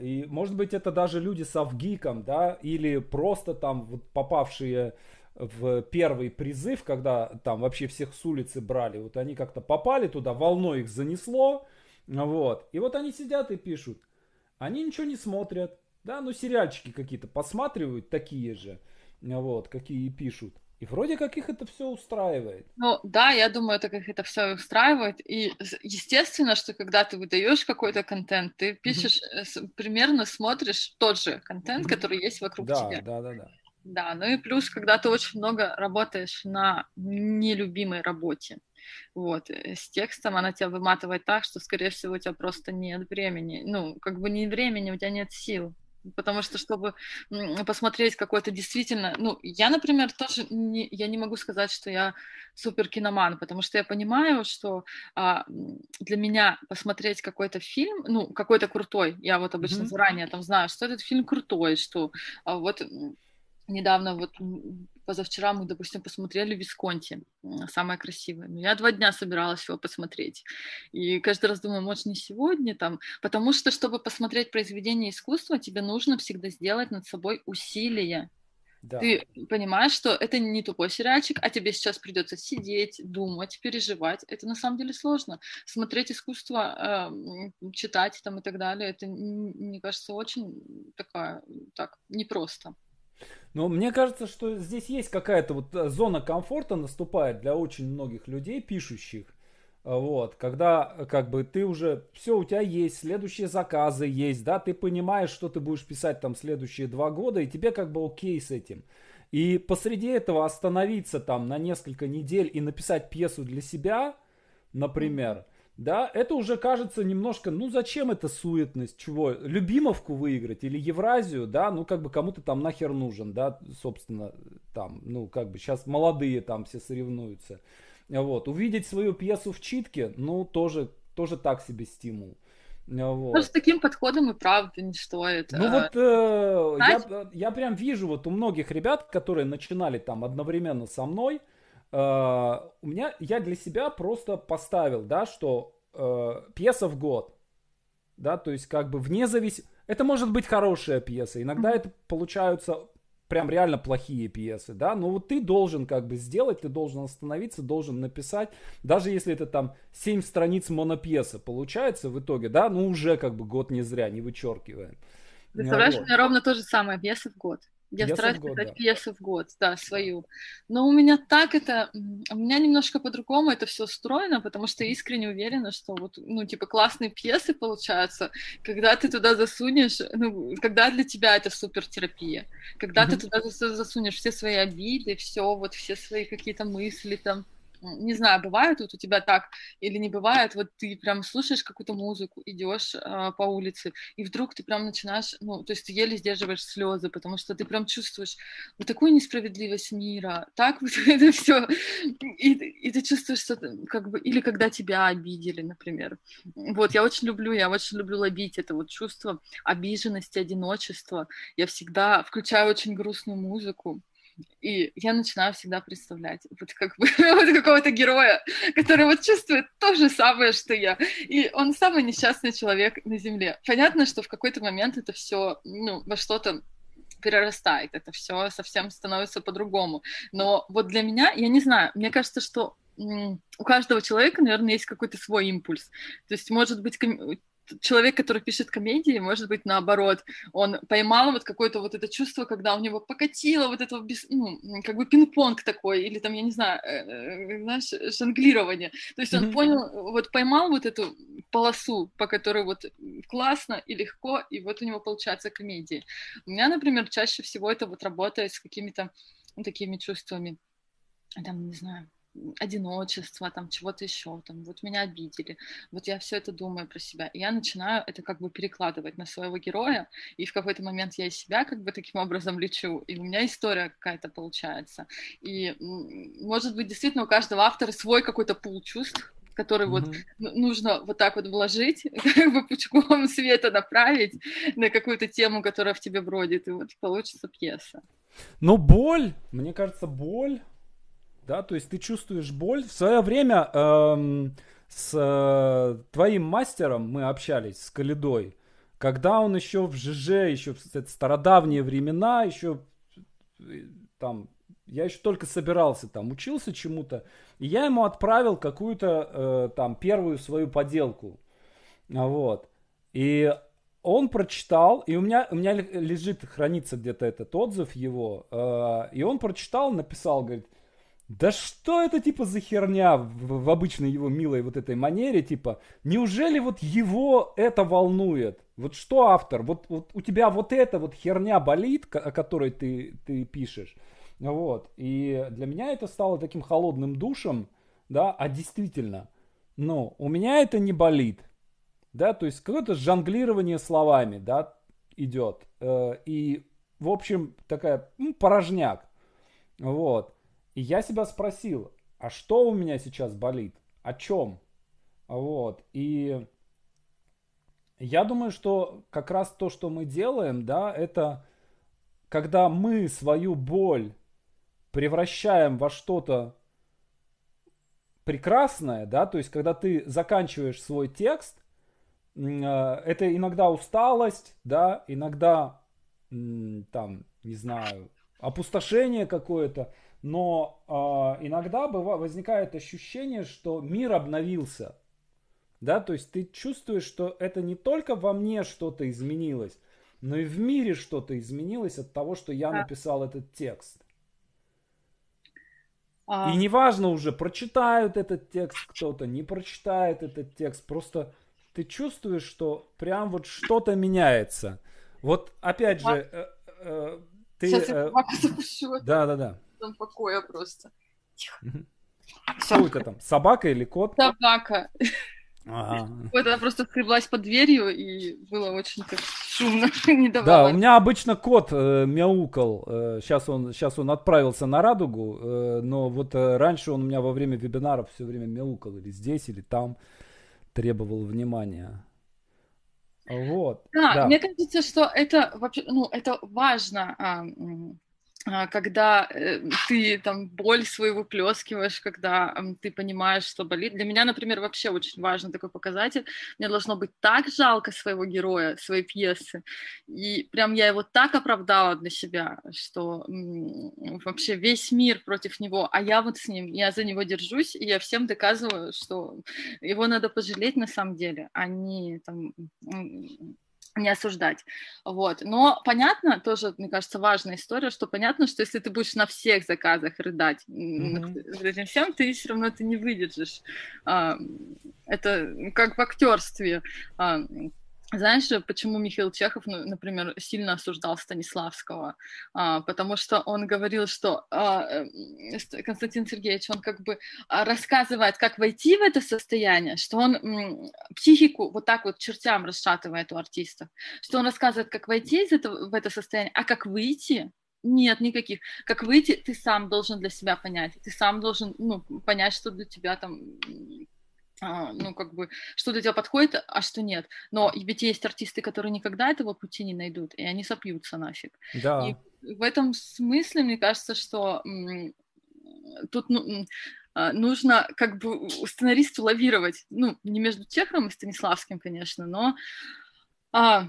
и может быть это даже люди с авгиком, да, или просто там вот попавшие в первый призыв, когда там вообще всех с улицы брали, вот они как-то попали туда, волной их занесло, вот. И вот они сидят и пишут. Они ничего не смотрят. Да, ну сериальчики какие-то посматривают такие же. Вот, какие пишут. И вроде как их это все устраивает. Ну да, я думаю, это как это все устраивает. И естественно, что когда ты выдаешь какой-то контент, ты пишешь, mm-hmm. примерно смотришь тот же контент, который есть вокруг да, тебя. Да, да, да. Да, ну и плюс, когда ты очень много работаешь на нелюбимой работе, вот, э, с текстом она тебя выматывает так, что, скорее всего, у тебя просто нет времени, ну, как бы не времени, у тебя нет сил, потому что, чтобы посмотреть какой-то действительно, ну, я, например, тоже, не, я не могу сказать, что я супер киноман, потому что я понимаю, что а, для меня посмотреть какой-то фильм, ну, какой-то крутой, я вот обычно mm-hmm. заранее там знаю, что этот фильм крутой, что а, вот недавно вот позавчера мы, допустим, посмотрели Висконти, самое красивое. Но я два дня собиралась его посмотреть. И каждый раз думаю, может, не сегодня там, потому что, чтобы посмотреть произведение искусства, тебе нужно всегда сделать над собой усилие. Да. Ты понимаешь, что это не тупой сериальчик, а тебе сейчас придется сидеть, думать, переживать. Это на самом деле сложно. Смотреть искусство, э, читать там и так далее, это, мне кажется, очень такая, так, непросто. Но мне кажется, что здесь есть какая-то вот э, зона комфорта наступает для очень многих людей, пишущих. Вот, когда как бы ты уже, все, у тебя есть, следующие заказы есть, да, ты понимаешь, что ты будешь писать там следующие два года, и тебе как бы окей с этим. И посреди этого остановиться там на несколько недель и написать пьесу для себя, например, да, это уже кажется немножко, ну зачем эта суетность, чего, Любимовку выиграть или Евразию, да, ну как бы кому-то там нахер нужен, да, собственно, там, ну как бы сейчас молодые там все соревнуются. Вот, увидеть свою пьесу в читке, ну тоже, тоже так себе стимул. Вот. Ну, с таким подходом и правда не стоит. Ну вот э, я, я прям вижу вот у многих ребят, которые начинали там одновременно со мной, Э, у меня, я для себя просто поставил, да, что э, пьеса в год, да, то есть как бы вне зависимости, это может быть хорошая пьеса, иногда это получаются прям реально плохие пьесы, да, но вот ты должен как бы сделать, ты должен остановиться, должен написать, даже если это там 7 страниц монопьесы получается в итоге, да, ну уже как бы год не зря, не вычеркиваем. Представляешь, вот. у меня ровно то же самое, пьеса в год. Я пьесу стараюсь писать да. пьесу в год, да, свою. Но у меня так это, у меня немножко по-другому это все устроено, потому что я искренне уверена, что вот, ну, типа, классные пьесы получаются, когда ты туда засунешь, ну, когда для тебя это супер терапия, когда mm-hmm. ты туда засунешь все свои обиды, все, вот все свои какие-то мысли там, не знаю, бывает вот у тебя так или не бывает, вот ты прям слушаешь какую-то музыку, идешь э, по улице, и вдруг ты прям начинаешь, ну, то есть ты еле сдерживаешь слезы, потому что ты прям чувствуешь вот такую несправедливость мира, так вот это все, и, и ты чувствуешь, что как бы, или когда тебя обидели, например. Вот, я очень люблю, я очень люблю ловить это вот чувство обиженности, одиночества. Я всегда включаю очень грустную музыку, и я начинаю всегда представлять вот как бы вот какого-то героя, который вот чувствует то же самое, что я. И он самый несчастный человек на Земле. Понятно, что в какой-то момент это все ну, во что-то перерастает, это все совсем становится по-другому. Но вот для меня, я не знаю, мне кажется, что у каждого человека, наверное, есть какой-то свой импульс. То есть, может быть, человек, который пишет комедии, может быть, наоборот, он поймал вот какое-то вот это чувство, когда у него покатило вот это, ну, как бы пинг-понг такой, или там, я не знаю, э, э, знаешь, жонглирование. То есть он mm-hmm. понял, вот поймал вот эту полосу, по которой вот классно и легко, и вот у него получается комедии. У меня, например, чаще всего это вот работает с какими-то ну, такими чувствами, там, не знаю, одиночества, там чего-то еще, там вот меня обидели, вот я все это думаю про себя, и я начинаю это как бы перекладывать на своего героя, и в какой-то момент я из себя как бы таким образом лечу, и у меня история какая-то получается, и может быть действительно у каждого автора свой какой-то пул чувств, который mm-hmm. вот нужно вот так вот вложить, как бы пучком света направить на какую-то тему, которая в тебе бродит, и вот получится пьеса. Но боль, мне кажется, боль да, то есть ты чувствуешь боль. В свое время эм, с э, твоим мастером мы общались, с Калидой, когда он еще в ЖЖ, еще в стародавние времена, еще э, там, я еще только собирался там, учился чему-то, и я ему отправил какую-то э, там первую свою поделку, вот, и он прочитал, и у меня, у меня лежит, хранится где-то этот отзыв его, э, и он прочитал, написал, говорит, да что это типа за херня в, в обычной его милой вот этой манере, типа, неужели вот его это волнует? Вот что автор, вот, вот у тебя вот эта вот херня болит, о которой ты, ты пишешь, вот, и для меня это стало таким холодным душем, да, а действительно, ну, у меня это не болит, да, то есть какое-то жонглирование словами, да, идет, э, и, в общем, такая, ну, порожняк, вот, и я себя спросил, а что у меня сейчас болит? О чем? Вот. И я думаю, что как раз то, что мы делаем, да, это когда мы свою боль превращаем во что-то прекрасное, да, то есть когда ты заканчиваешь свой текст, э, это иногда усталость, да, иногда там, не знаю, опустошение какое-то, но э, иногда бывает, возникает ощущение, что мир обновился. Да, то есть ты чувствуешь, что это не только во мне что-то изменилось, но и в мире что-то изменилось от того, что я написал этот текст. А... И неважно уже, прочитают этот текст кто-то, не прочитает этот текст, просто ты чувствуешь, что прям вот что-то меняется. Вот опять же, э, э, ты... Сейчас я э. Да, да, да. Там покоя просто. Сколько там? Собака или кот? Собака. Ага. Вот она просто скреблась под дверью, и было очень так шумно, не давала. Да, у меня обычно кот э, мяукал. Э, сейчас, он, сейчас он отправился на радугу, э, но вот э, раньше он у меня во время вебинаров все время мяукал, или здесь, или там, требовал внимания. Вот. Да, да, мне кажется, что это вообще, ну, это важно. А, когда э, ты там боль свою выплескиваешь, когда ты понимаешь, что болит. Для меня, например, вообще очень важно такой показатель. Мне должно быть так жалко своего героя, своей пьесы. И прям я его так оправдала для себя, что вообще весь мир против него, а я вот с ним, я за него держусь, и я всем доказываю, что его надо пожалеть на самом деле, а не там не осуждать. Вот. Но понятно, тоже, мне кажется, важная история, что понятно, что если ты будешь на всех заказах рыдать mm-hmm. этим всем, ты все равно ты не выдержишь. А, это как в актерстве. Знаешь, почему Михаил Чехов, ну, например, сильно осуждал Станиславского? А, потому что он говорил, что а, э, Константин Сергеевич, он как бы а, рассказывает, как войти в это состояние, что он психику вот так вот чертям расшатывает у артистов, что он рассказывает, как войти из этого, в это состояние, а как выйти, нет никаких. Как выйти, ты сам должен для себя понять. Ты сам должен ну, понять, что для тебя там ну, как бы, что для тебя подходит, а что нет. Но ведь есть артисты, которые никогда этого пути не найдут, и они сопьются нафиг. Да. И в этом смысле, мне кажется, что тут ну, а, нужно как бы сценаристу лавировать, ну, не между Чеховым и Станиславским, конечно, но а,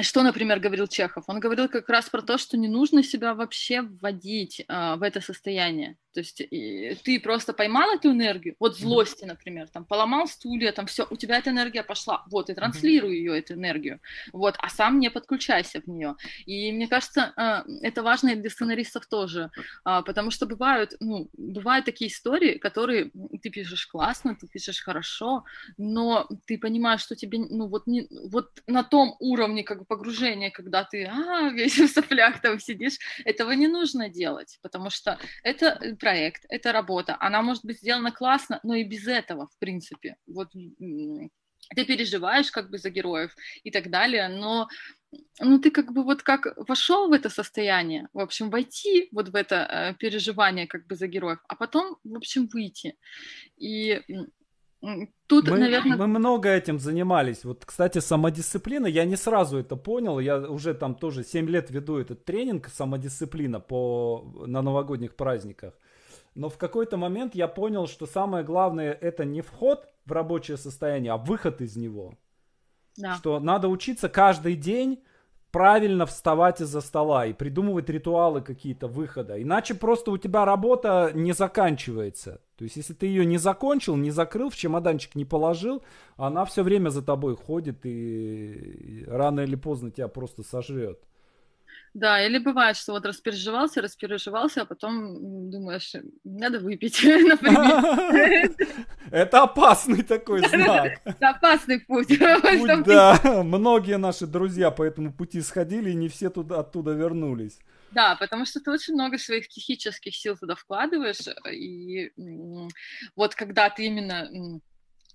что, например, говорил Чехов? Он говорил как раз про то, что не нужно себя вообще вводить а, в это состояние. То есть и, ты просто поймал эту энергию, вот злости, например, там поломал стулья, там все, у тебя эта энергия пошла, вот, и транслируй ее, эту энергию, вот, а сам не подключайся в нее. И мне кажется, а, это важно и для сценаристов тоже, а, потому что бывают, ну, бывают такие истории, которые ты пишешь классно, ты пишешь хорошо, но ты понимаешь, что тебе, ну, вот, не, вот на том уровне как бы погружения, когда ты, а, весь в соплях там сидишь, этого не нужно делать, потому что это проект, это работа. Она может быть сделана классно, но и без этого, в принципе. Вот ты переживаешь как бы за героев и так далее, но ну ты как бы вот как вошел в это состояние, в общем, войти вот в это э, переживание как бы за героев, а потом, в общем, выйти. И Тут, мы, наверное... мы много этим занимались. Вот, кстати, самодисциплина, я не сразу это понял. Я уже там тоже 7 лет веду этот тренинг самодисциплина по, на новогодних праздниках. Но в какой-то момент я понял, что самое главное это не вход в рабочее состояние, а выход из него. Да. Что надо учиться каждый день правильно вставать из-за стола и придумывать ритуалы какие-то выхода. Иначе просто у тебя работа не заканчивается. То есть, если ты ее не закончил, не закрыл, в чемоданчик не положил, она все время за тобой ходит и рано или поздно тебя просто сожрет. Да, или бывает, что вот распереживался, распереживался, а потом думаешь, надо выпить, например. Это опасный такой знак. Это опасный путь. Да, многие наши друзья по этому пути сходили, и не все туда оттуда вернулись. Да, потому что ты очень много своих психических сил туда вкладываешь, и вот когда ты именно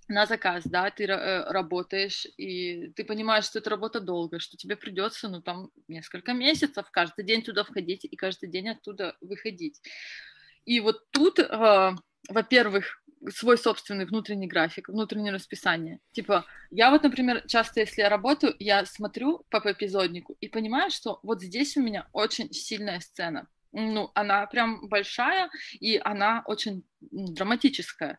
на заказ, да, ты э, работаешь, и ты понимаешь, что эта работа долгая, что тебе придется, ну, там, несколько месяцев каждый день туда входить и каждый день оттуда выходить. И вот тут, э, во-первых, свой собственный внутренний график, внутреннее расписание. Типа, я вот, например, часто, если я работаю, я смотрю по эпизоднику и понимаю, что вот здесь у меня очень сильная сцена. Ну, она прям большая, и она очень драматическая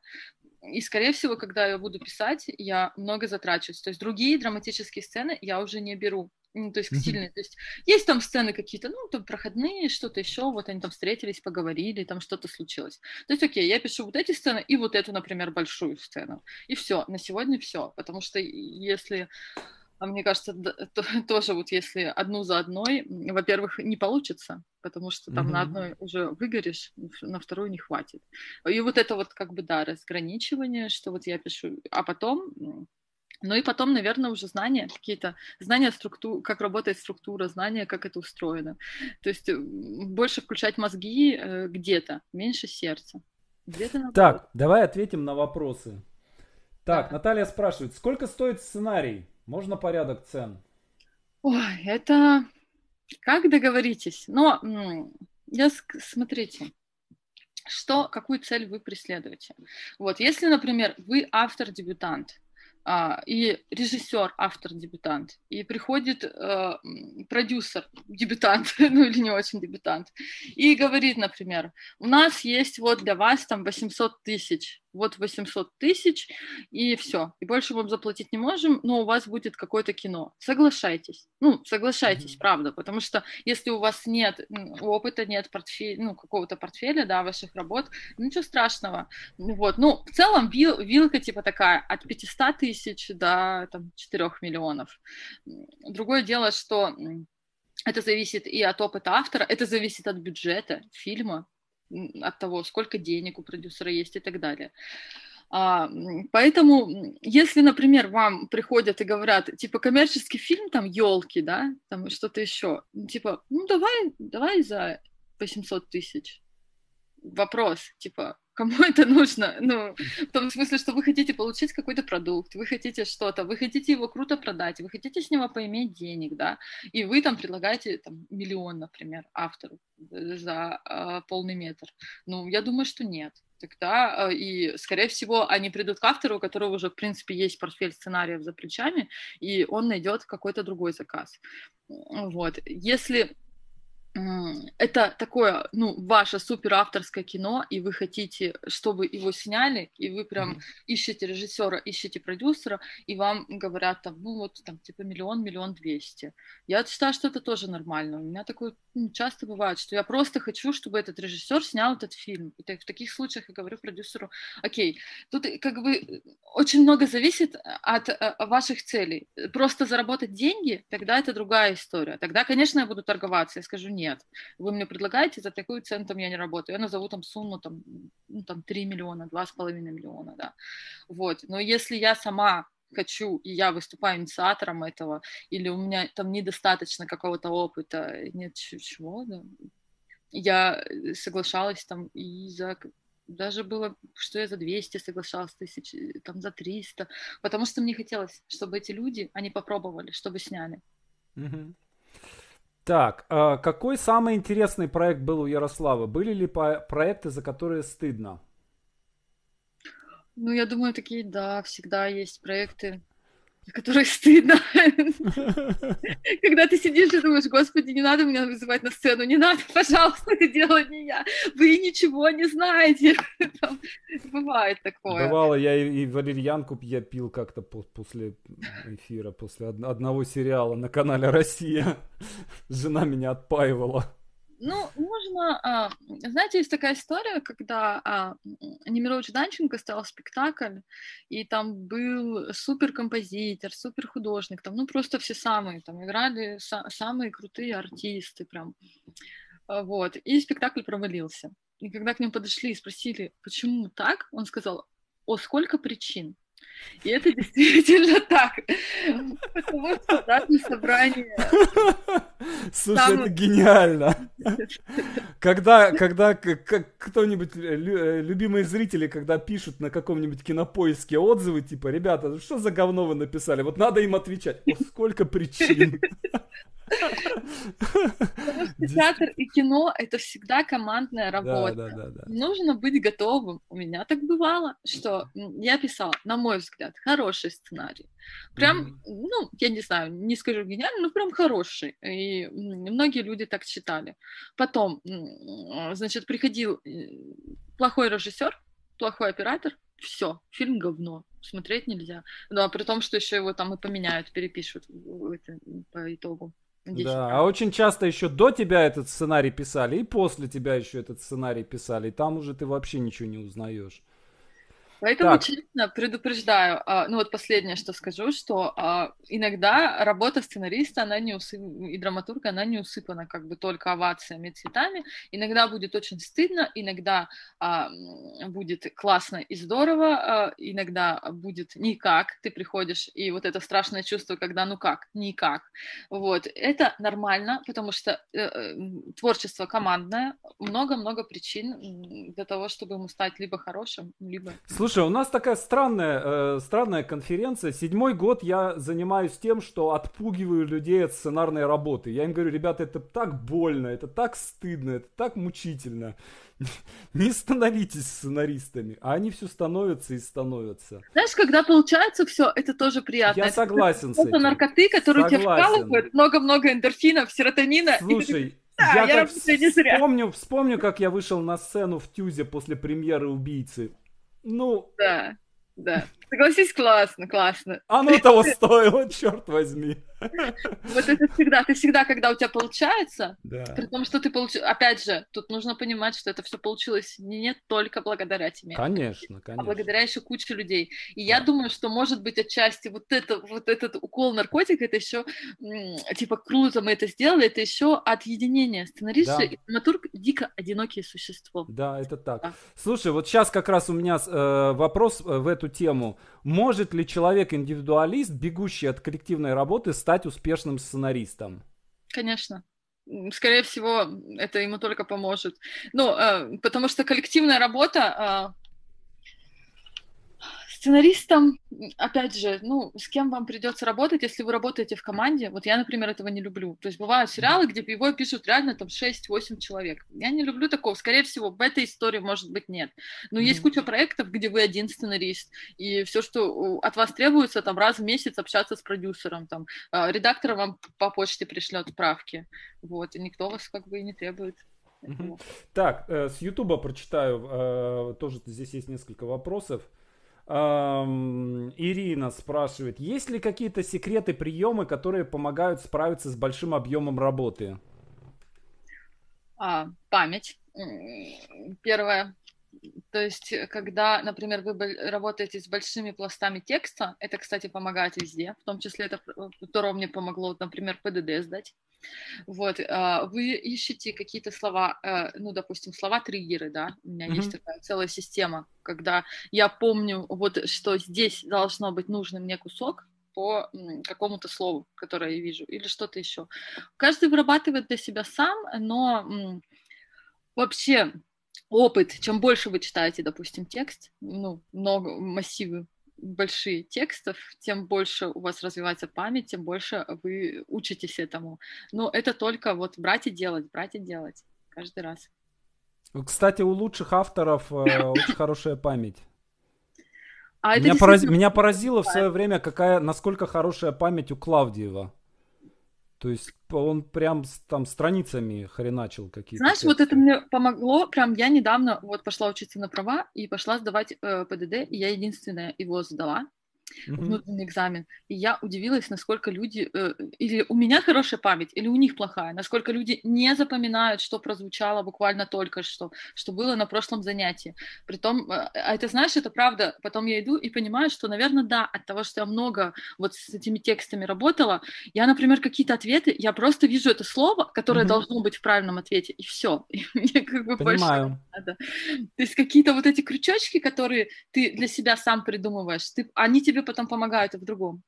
и, скорее всего, когда я буду писать, я много затрачусь. То есть другие драматические сцены я уже не беру. Ну, то есть mm-hmm. сильные. То есть есть там сцены какие-то, ну, там проходные, что-то еще, вот они там встретились, поговорили, там что-то случилось. То есть, окей, я пишу вот эти сцены и вот эту, например, большую сцену. И все, на сегодня все. Потому что если мне кажется, тоже вот если одну за одной, во-первых, не получится, потому что там mm-hmm. на одной уже выгоришь, на вторую не хватит. И вот это вот как бы, да, разграничивание, что вот я пишу, а потом ну и потом, наверное, уже знания какие-то, знания структур, как работает структура, знания, как это устроено. То есть больше включать мозги э, где-то, меньше сердца. Где-то так, давай ответим на вопросы. Так, да. Наталья спрашивает, сколько стоит сценарий? Можно порядок цен? Ой, это как договоритесь. Но я смотрите, что, какую цель вы преследуете. Вот, если, например, вы автор-дебютант, а, и режиссер, автор, дебютант, и приходит э, продюсер, дебютант, ну или не очень дебютант, и говорит, например, у нас есть вот для вас там 800 тысяч вот 800 тысяч, и все. И больше вам заплатить не можем, но у вас будет какое-то кино. Соглашайтесь. Ну, соглашайтесь, mm-hmm. правда, потому что если у вас нет опыта, нет портфеля, ну, какого-то портфеля, да, ваших работ, ничего страшного. Вот, ну, в целом вил, вилка типа такая от 500 тысяч до там 4 миллионов. Другое дело, что это зависит и от опыта автора, это зависит от бюджета фильма, от того, сколько денег у продюсера есть и так далее. А, поэтому, если, например, вам приходят и говорят, типа, коммерческий фильм, там, елки, да, там, что-то еще, типа, ну, давай, давай за 800 тысяч. Вопрос, типа, кому это нужно? Ну, в том смысле, что вы хотите получить какой-то продукт, вы хотите что-то, вы хотите его круто продать, вы хотите с него поиметь денег, да, и вы там предлагаете там, миллион, например, автору за э, полный метр. Ну, я думаю, что нет. Тогда э, и, скорее всего, они придут к автору, у которого уже, в принципе, есть портфель сценариев за плечами, и он найдет какой-то другой заказ. Вот. Если это такое, ну, ваше супер авторское кино, и вы хотите, чтобы его сняли, и вы прям mm-hmm. ищете режиссера, ищете продюсера, и вам говорят там, ну вот там типа миллион, миллион двести. Я считаю, что это тоже нормально. У меня такое ну, часто бывает, что я просто хочу, чтобы этот режиссер снял этот фильм. И в таких случаях я говорю продюсеру, окей, тут как бы очень много зависит от э, ваших целей. Просто заработать деньги, тогда это другая история. Тогда, конечно, я буду торговаться, я скажу нет нет. Вы мне предлагаете, за такую цену там я не работаю. Я назову там сумму там, ну, там 3 миллиона, 2,5 миллиона, да. Вот. Но если я сама хочу, и я выступаю инициатором этого, или у меня там недостаточно какого-то опыта, нет чего, да, я соглашалась там и за даже было, что я за 200 соглашалась тысяч, там за 300, потому что мне хотелось, чтобы эти люди, они попробовали, чтобы сняли. Угу. Так, а какой самый интересный проект был у Ярослава? Были ли проекты, за которые стыдно? Ну, я думаю, такие, да, всегда есть проекты, которой стыдно. Когда ты сидишь и думаешь, господи, не надо меня вызывать на сцену, не надо, пожалуйста, это дело не я. Вы ничего не знаете. Бывает такое. Бывало, я и валерьянку я пил как-то после эфира, после одного сериала на канале «Россия». Жена меня отпаивала. Ну, можно... А, знаете, есть такая история, когда а, Немирович Данченко стал спектакль, и там был суперкомпозитор, суперхудожник, там, ну, просто все самые, там, играли са- самые крутые артисты, прям. А, вот. И спектакль провалился. И когда к нему подошли и спросили, почему так, он сказал, о, сколько причин. И это действительно так. Потому что даже собрание... Слушай, это гениально. Когда, когда кто-нибудь, э, любимые зрители, когда пишут на каком-нибудь кинопоиске отзывы, типа, ребята, что за говно вы написали? Вот надо им отвечать. О, сколько причин. Потому что театр и кино — это всегда командная работа. Да, да, да, Нужно быть готовым. У меня так бывало, что я писала, на мой взгляд, хороший сценарий. Прям, mm-hmm. ну, я не знаю, не скажу гениальный, но прям хороший. И многие люди так считали. Потом, значит, приходил э, плохой режиссер, плохой оператор, все, фильм говно, смотреть нельзя. Ну, а при том, что еще его там и поменяют, перепишут по итогу. Да, а очень часто еще до тебя этот сценарий писали, и после тебя еще этот сценарий писали, и там уже ты вообще ничего не узнаешь. Поэтому, так. честно, предупреждаю, а, ну вот последнее, что скажу, что а, иногда работа сценариста, она не усып... и драматурга, она не усыпана как бы только овациями цветами. Иногда будет очень стыдно, иногда а, будет классно и здорово, иногда будет никак, ты приходишь, и вот это страшное чувство, когда ну как, никак. Вот, это нормально, потому что э, э, творчество командное, много-много причин для того, чтобы ему стать либо хорошим, либо... Слушай, Слушай, у нас такая странная, э, странная конференция. Седьмой год я занимаюсь тем, что отпугиваю людей от сценарной работы. Я им говорю, ребята, это так больно, это так стыдно, это так мучительно. Не становитесь сценаристами. А они все становятся и становятся. Знаешь, когда получается все, это тоже приятно. Я это согласен с этим. Это наркоты, которые согласен. тебе вкалывают, много-много эндорфинов, серотонина. Слушай, да, я, я как вспомню, вспомню, как я вышел на сцену в Тюзе после премьеры «Убийцы». Ну... Да, да. Согласись, классно, классно. Оно того стоило, черт возьми. Вот это всегда, ты всегда, когда у тебя получается, да. при том, что ты получил, опять же, тут нужно понимать, что это все получилось не только благодаря тебе. Конечно, конечно. А благодаря еще куче людей. И да. я думаю, что может быть отчасти вот это, вот этот укол наркотика, это еще типа круто мы это сделали, это еще от единения сценариста да. и драматург дико одинокие существа. Да, это так. Да. Слушай, вот сейчас как раз у меня э, вопрос э, в эту тему. Может ли человек-индивидуалист, бегущий от коллективной работы, стать успешным сценаристом? Конечно. Скорее всего, это ему только поможет. Ну, э, потому что коллективная работа, э, Сценаристом, опять же, ну, с кем вам придется работать, если вы работаете в команде? Вот я, например, этого не люблю. То есть бывают сериалы, где его пишут реально там 6-8 человек. Я не люблю такого. Скорее всего, в этой истории, может быть, нет. Но mm-hmm. есть куча проектов, где вы один сценарист, и все, что от вас требуется, там раз в месяц общаться с продюсером, там, а, редактор вам по почте пришлет правки. Вот, и никто вас как бы и не требует. Так, э, с Ютуба прочитаю, э, тоже здесь есть несколько вопросов. Ирина спрашивает, есть ли какие-то секреты, приемы, которые помогают справиться с большим объемом работы? А, память. Первое. То есть, когда, например, вы работаете с большими пластами текста, это, кстати, помогает везде, в том числе это второе мне помогло, например, ПДД сдать. Вот, а, вы ищете какие-то слова, э, ну, допустим, слова-триггеры, да, у меня mm-hmm. есть такая целая система, когда я помню вот, что здесь должно быть нужный мне кусок, по какому-то слову, которое я вижу, или что-то еще. Каждый вырабатывает для себя сам, но вообще опыт, чем больше вы читаете, допустим, текст, ну, много, массивы большие текстов, тем больше у вас развивается память, тем больше вы учитесь этому. Но это только вот брать и делать, брать и делать каждый раз. Кстати, у лучших авторов э, очень хорошая память. А меня, пораз... меня поразило в свое время, какая, насколько хорошая память у Клавдиева. То есть он прям там страницами хреначил какие-то. Знаешь, тексты. вот это мне помогло. Прям я недавно вот пошла учиться на права и пошла сдавать э, ПДД, и я единственная его сдала mm-hmm. внутренний экзамен. И я удивилась, насколько люди, э, или у меня хорошая память, или у них плохая, насколько люди не запоминают, что прозвучало буквально только что, что было на прошлом занятии. Притом, э, а это знаешь, это правда, потом я иду и понимаю, что, наверное, да, от того, что я много вот с этими текстами работала, я, например, какие-то ответы, я просто вижу это слово, которое mm-hmm. должно быть в правильном ответе, и все. И мне как бы Понимаю. больше надо. То есть какие-то вот эти крючочки, которые ты для себя сам придумываешь, ты, они тебе потом помогают в другом.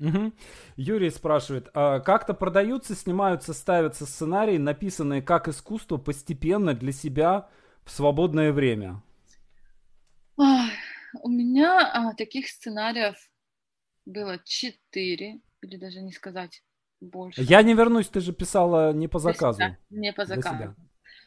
Угу. Юрий спрашивает, а как-то продаются, снимаются, ставятся сценарии, написанные как искусство постепенно для себя в свободное время? Ах, у меня а, таких сценариев было четыре, или даже не сказать больше. Я не вернусь, ты же писала не по заказу. Себя, не по заказу.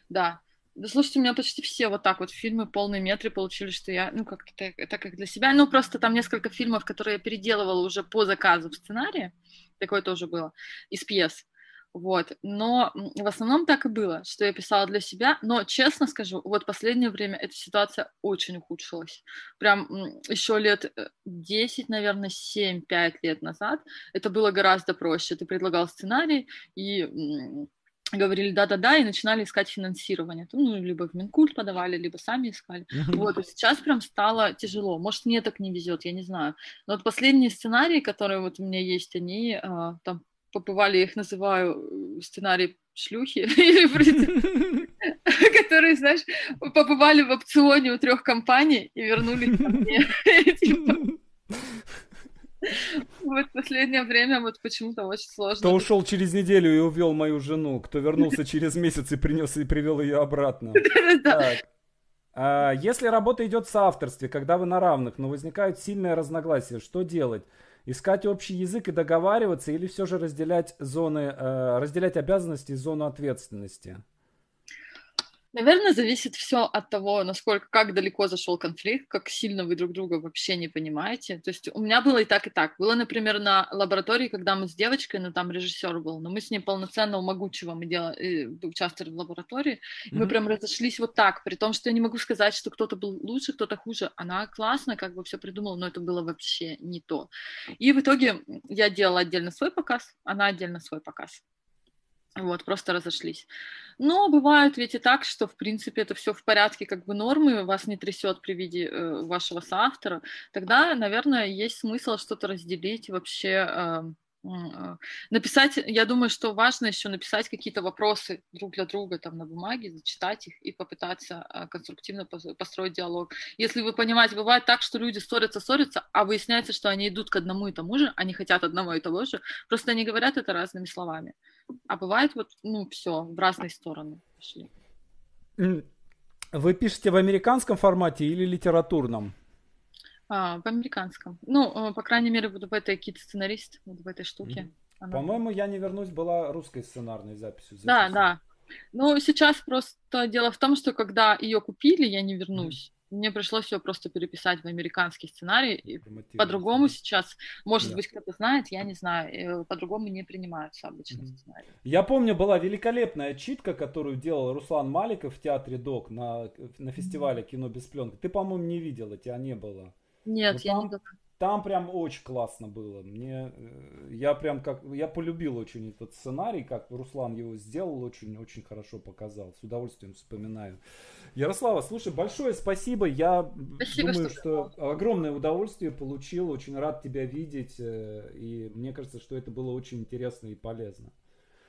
Да. Да слушайте, у меня почти все вот так вот фильмы полные метры получили, что я, ну, как-то это как для себя. Ну, просто там несколько фильмов, которые я переделывала уже по заказу в сценарии. Такое тоже было. Из пьес. Вот. Но в основном так и было, что я писала для себя. Но, честно скажу, вот последнее время эта ситуация очень ухудшилась. Прям еще лет 10, э, наверное, 7-5 лет назад это было гораздо проще. Ты предлагал сценарий, и говорили да-да-да и начинали искать финансирование. Ну, либо в Минкульт подавали, либо сами искали. Вот, и сейчас прям стало тяжело. Может, мне так не везет, я не знаю. Но вот последние сценарии, которые вот у меня есть, они а, там побывали, я их называю сценарий шлюхи, которые, знаешь, побывали в опционе у трех компаний и вернулись ко мне. Вот последнее время вот почему-то очень сложно. Кто ушел через неделю и увел мою жену, кто вернулся через месяц и принес и привел ее обратно. А, если работа идет в соавторстве, когда вы на равных, но возникают сильные разногласия, что делать? Искать общий язык и договариваться или все же разделять зоны, э, разделять обязанности и зону ответственности? Наверное, зависит все от того, насколько, как далеко зашел конфликт, как сильно вы друг друга вообще не понимаете. То есть у меня было и так, и так. Было, например, на лаборатории, когда мы с девочкой, ну там режиссер был, но мы с ней полноценного могучего мы делали, э, участвовали в лаборатории, mm-hmm. мы прям разошлись вот так, при том, что я не могу сказать, что кто-то был лучше, кто-то хуже. Она классно как бы все придумала, но это было вообще не то. И в итоге я делала отдельно свой показ, она отдельно свой показ. Вот, просто разошлись. Но бывает ведь и так, что, в принципе, это все в порядке, как бы нормы, вас не трясет при виде э, вашего соавтора. Тогда, наверное, есть смысл что-то разделить вообще. Э, э, написать, я думаю, что важно еще написать какие-то вопросы друг для друга там на бумаге, зачитать их и попытаться э, конструктивно построить диалог. Если вы понимаете, бывает так, что люди ссорятся, ссорятся, а выясняется, что они идут к одному и тому же, они хотят одного и того же, просто они говорят это разными словами. А бывает вот, ну, все, в разные стороны пошли. Вы пишете в американском формате или литературном? А, в американском. Ну, э, по крайней мере, вот в этой кит-сценарист, вот в этой штуке. Mm-hmm. Она... По-моему, я не вернусь, была русской сценарной записью. Да, да. Ну, сейчас просто дело в том, что когда ее купили, я не вернусь. Мне пришлось все просто переписать в американский сценарий. И по-другому сейчас, может да. быть, кто-то знает, я не знаю, э, по-другому не принимаются обычно mm-hmm. сценарии. Я помню, была великолепная читка, которую делал Руслан Маликов в театре ДОК на, на фестивале кино без пленки. Ты, по-моему, не видела, тебя не было. Нет, Но я там, не видела. Там прям очень классно было. Мне, э, я прям как, я полюбил очень этот сценарий, как Руслан его сделал, очень-очень хорошо показал. С удовольствием вспоминаю. Ярослава, слушай, большое спасибо. Я спасибо, думаю, что, что огромное удовольствие получил. Очень рад тебя видеть. Э, и мне кажется, что это было очень интересно и полезно.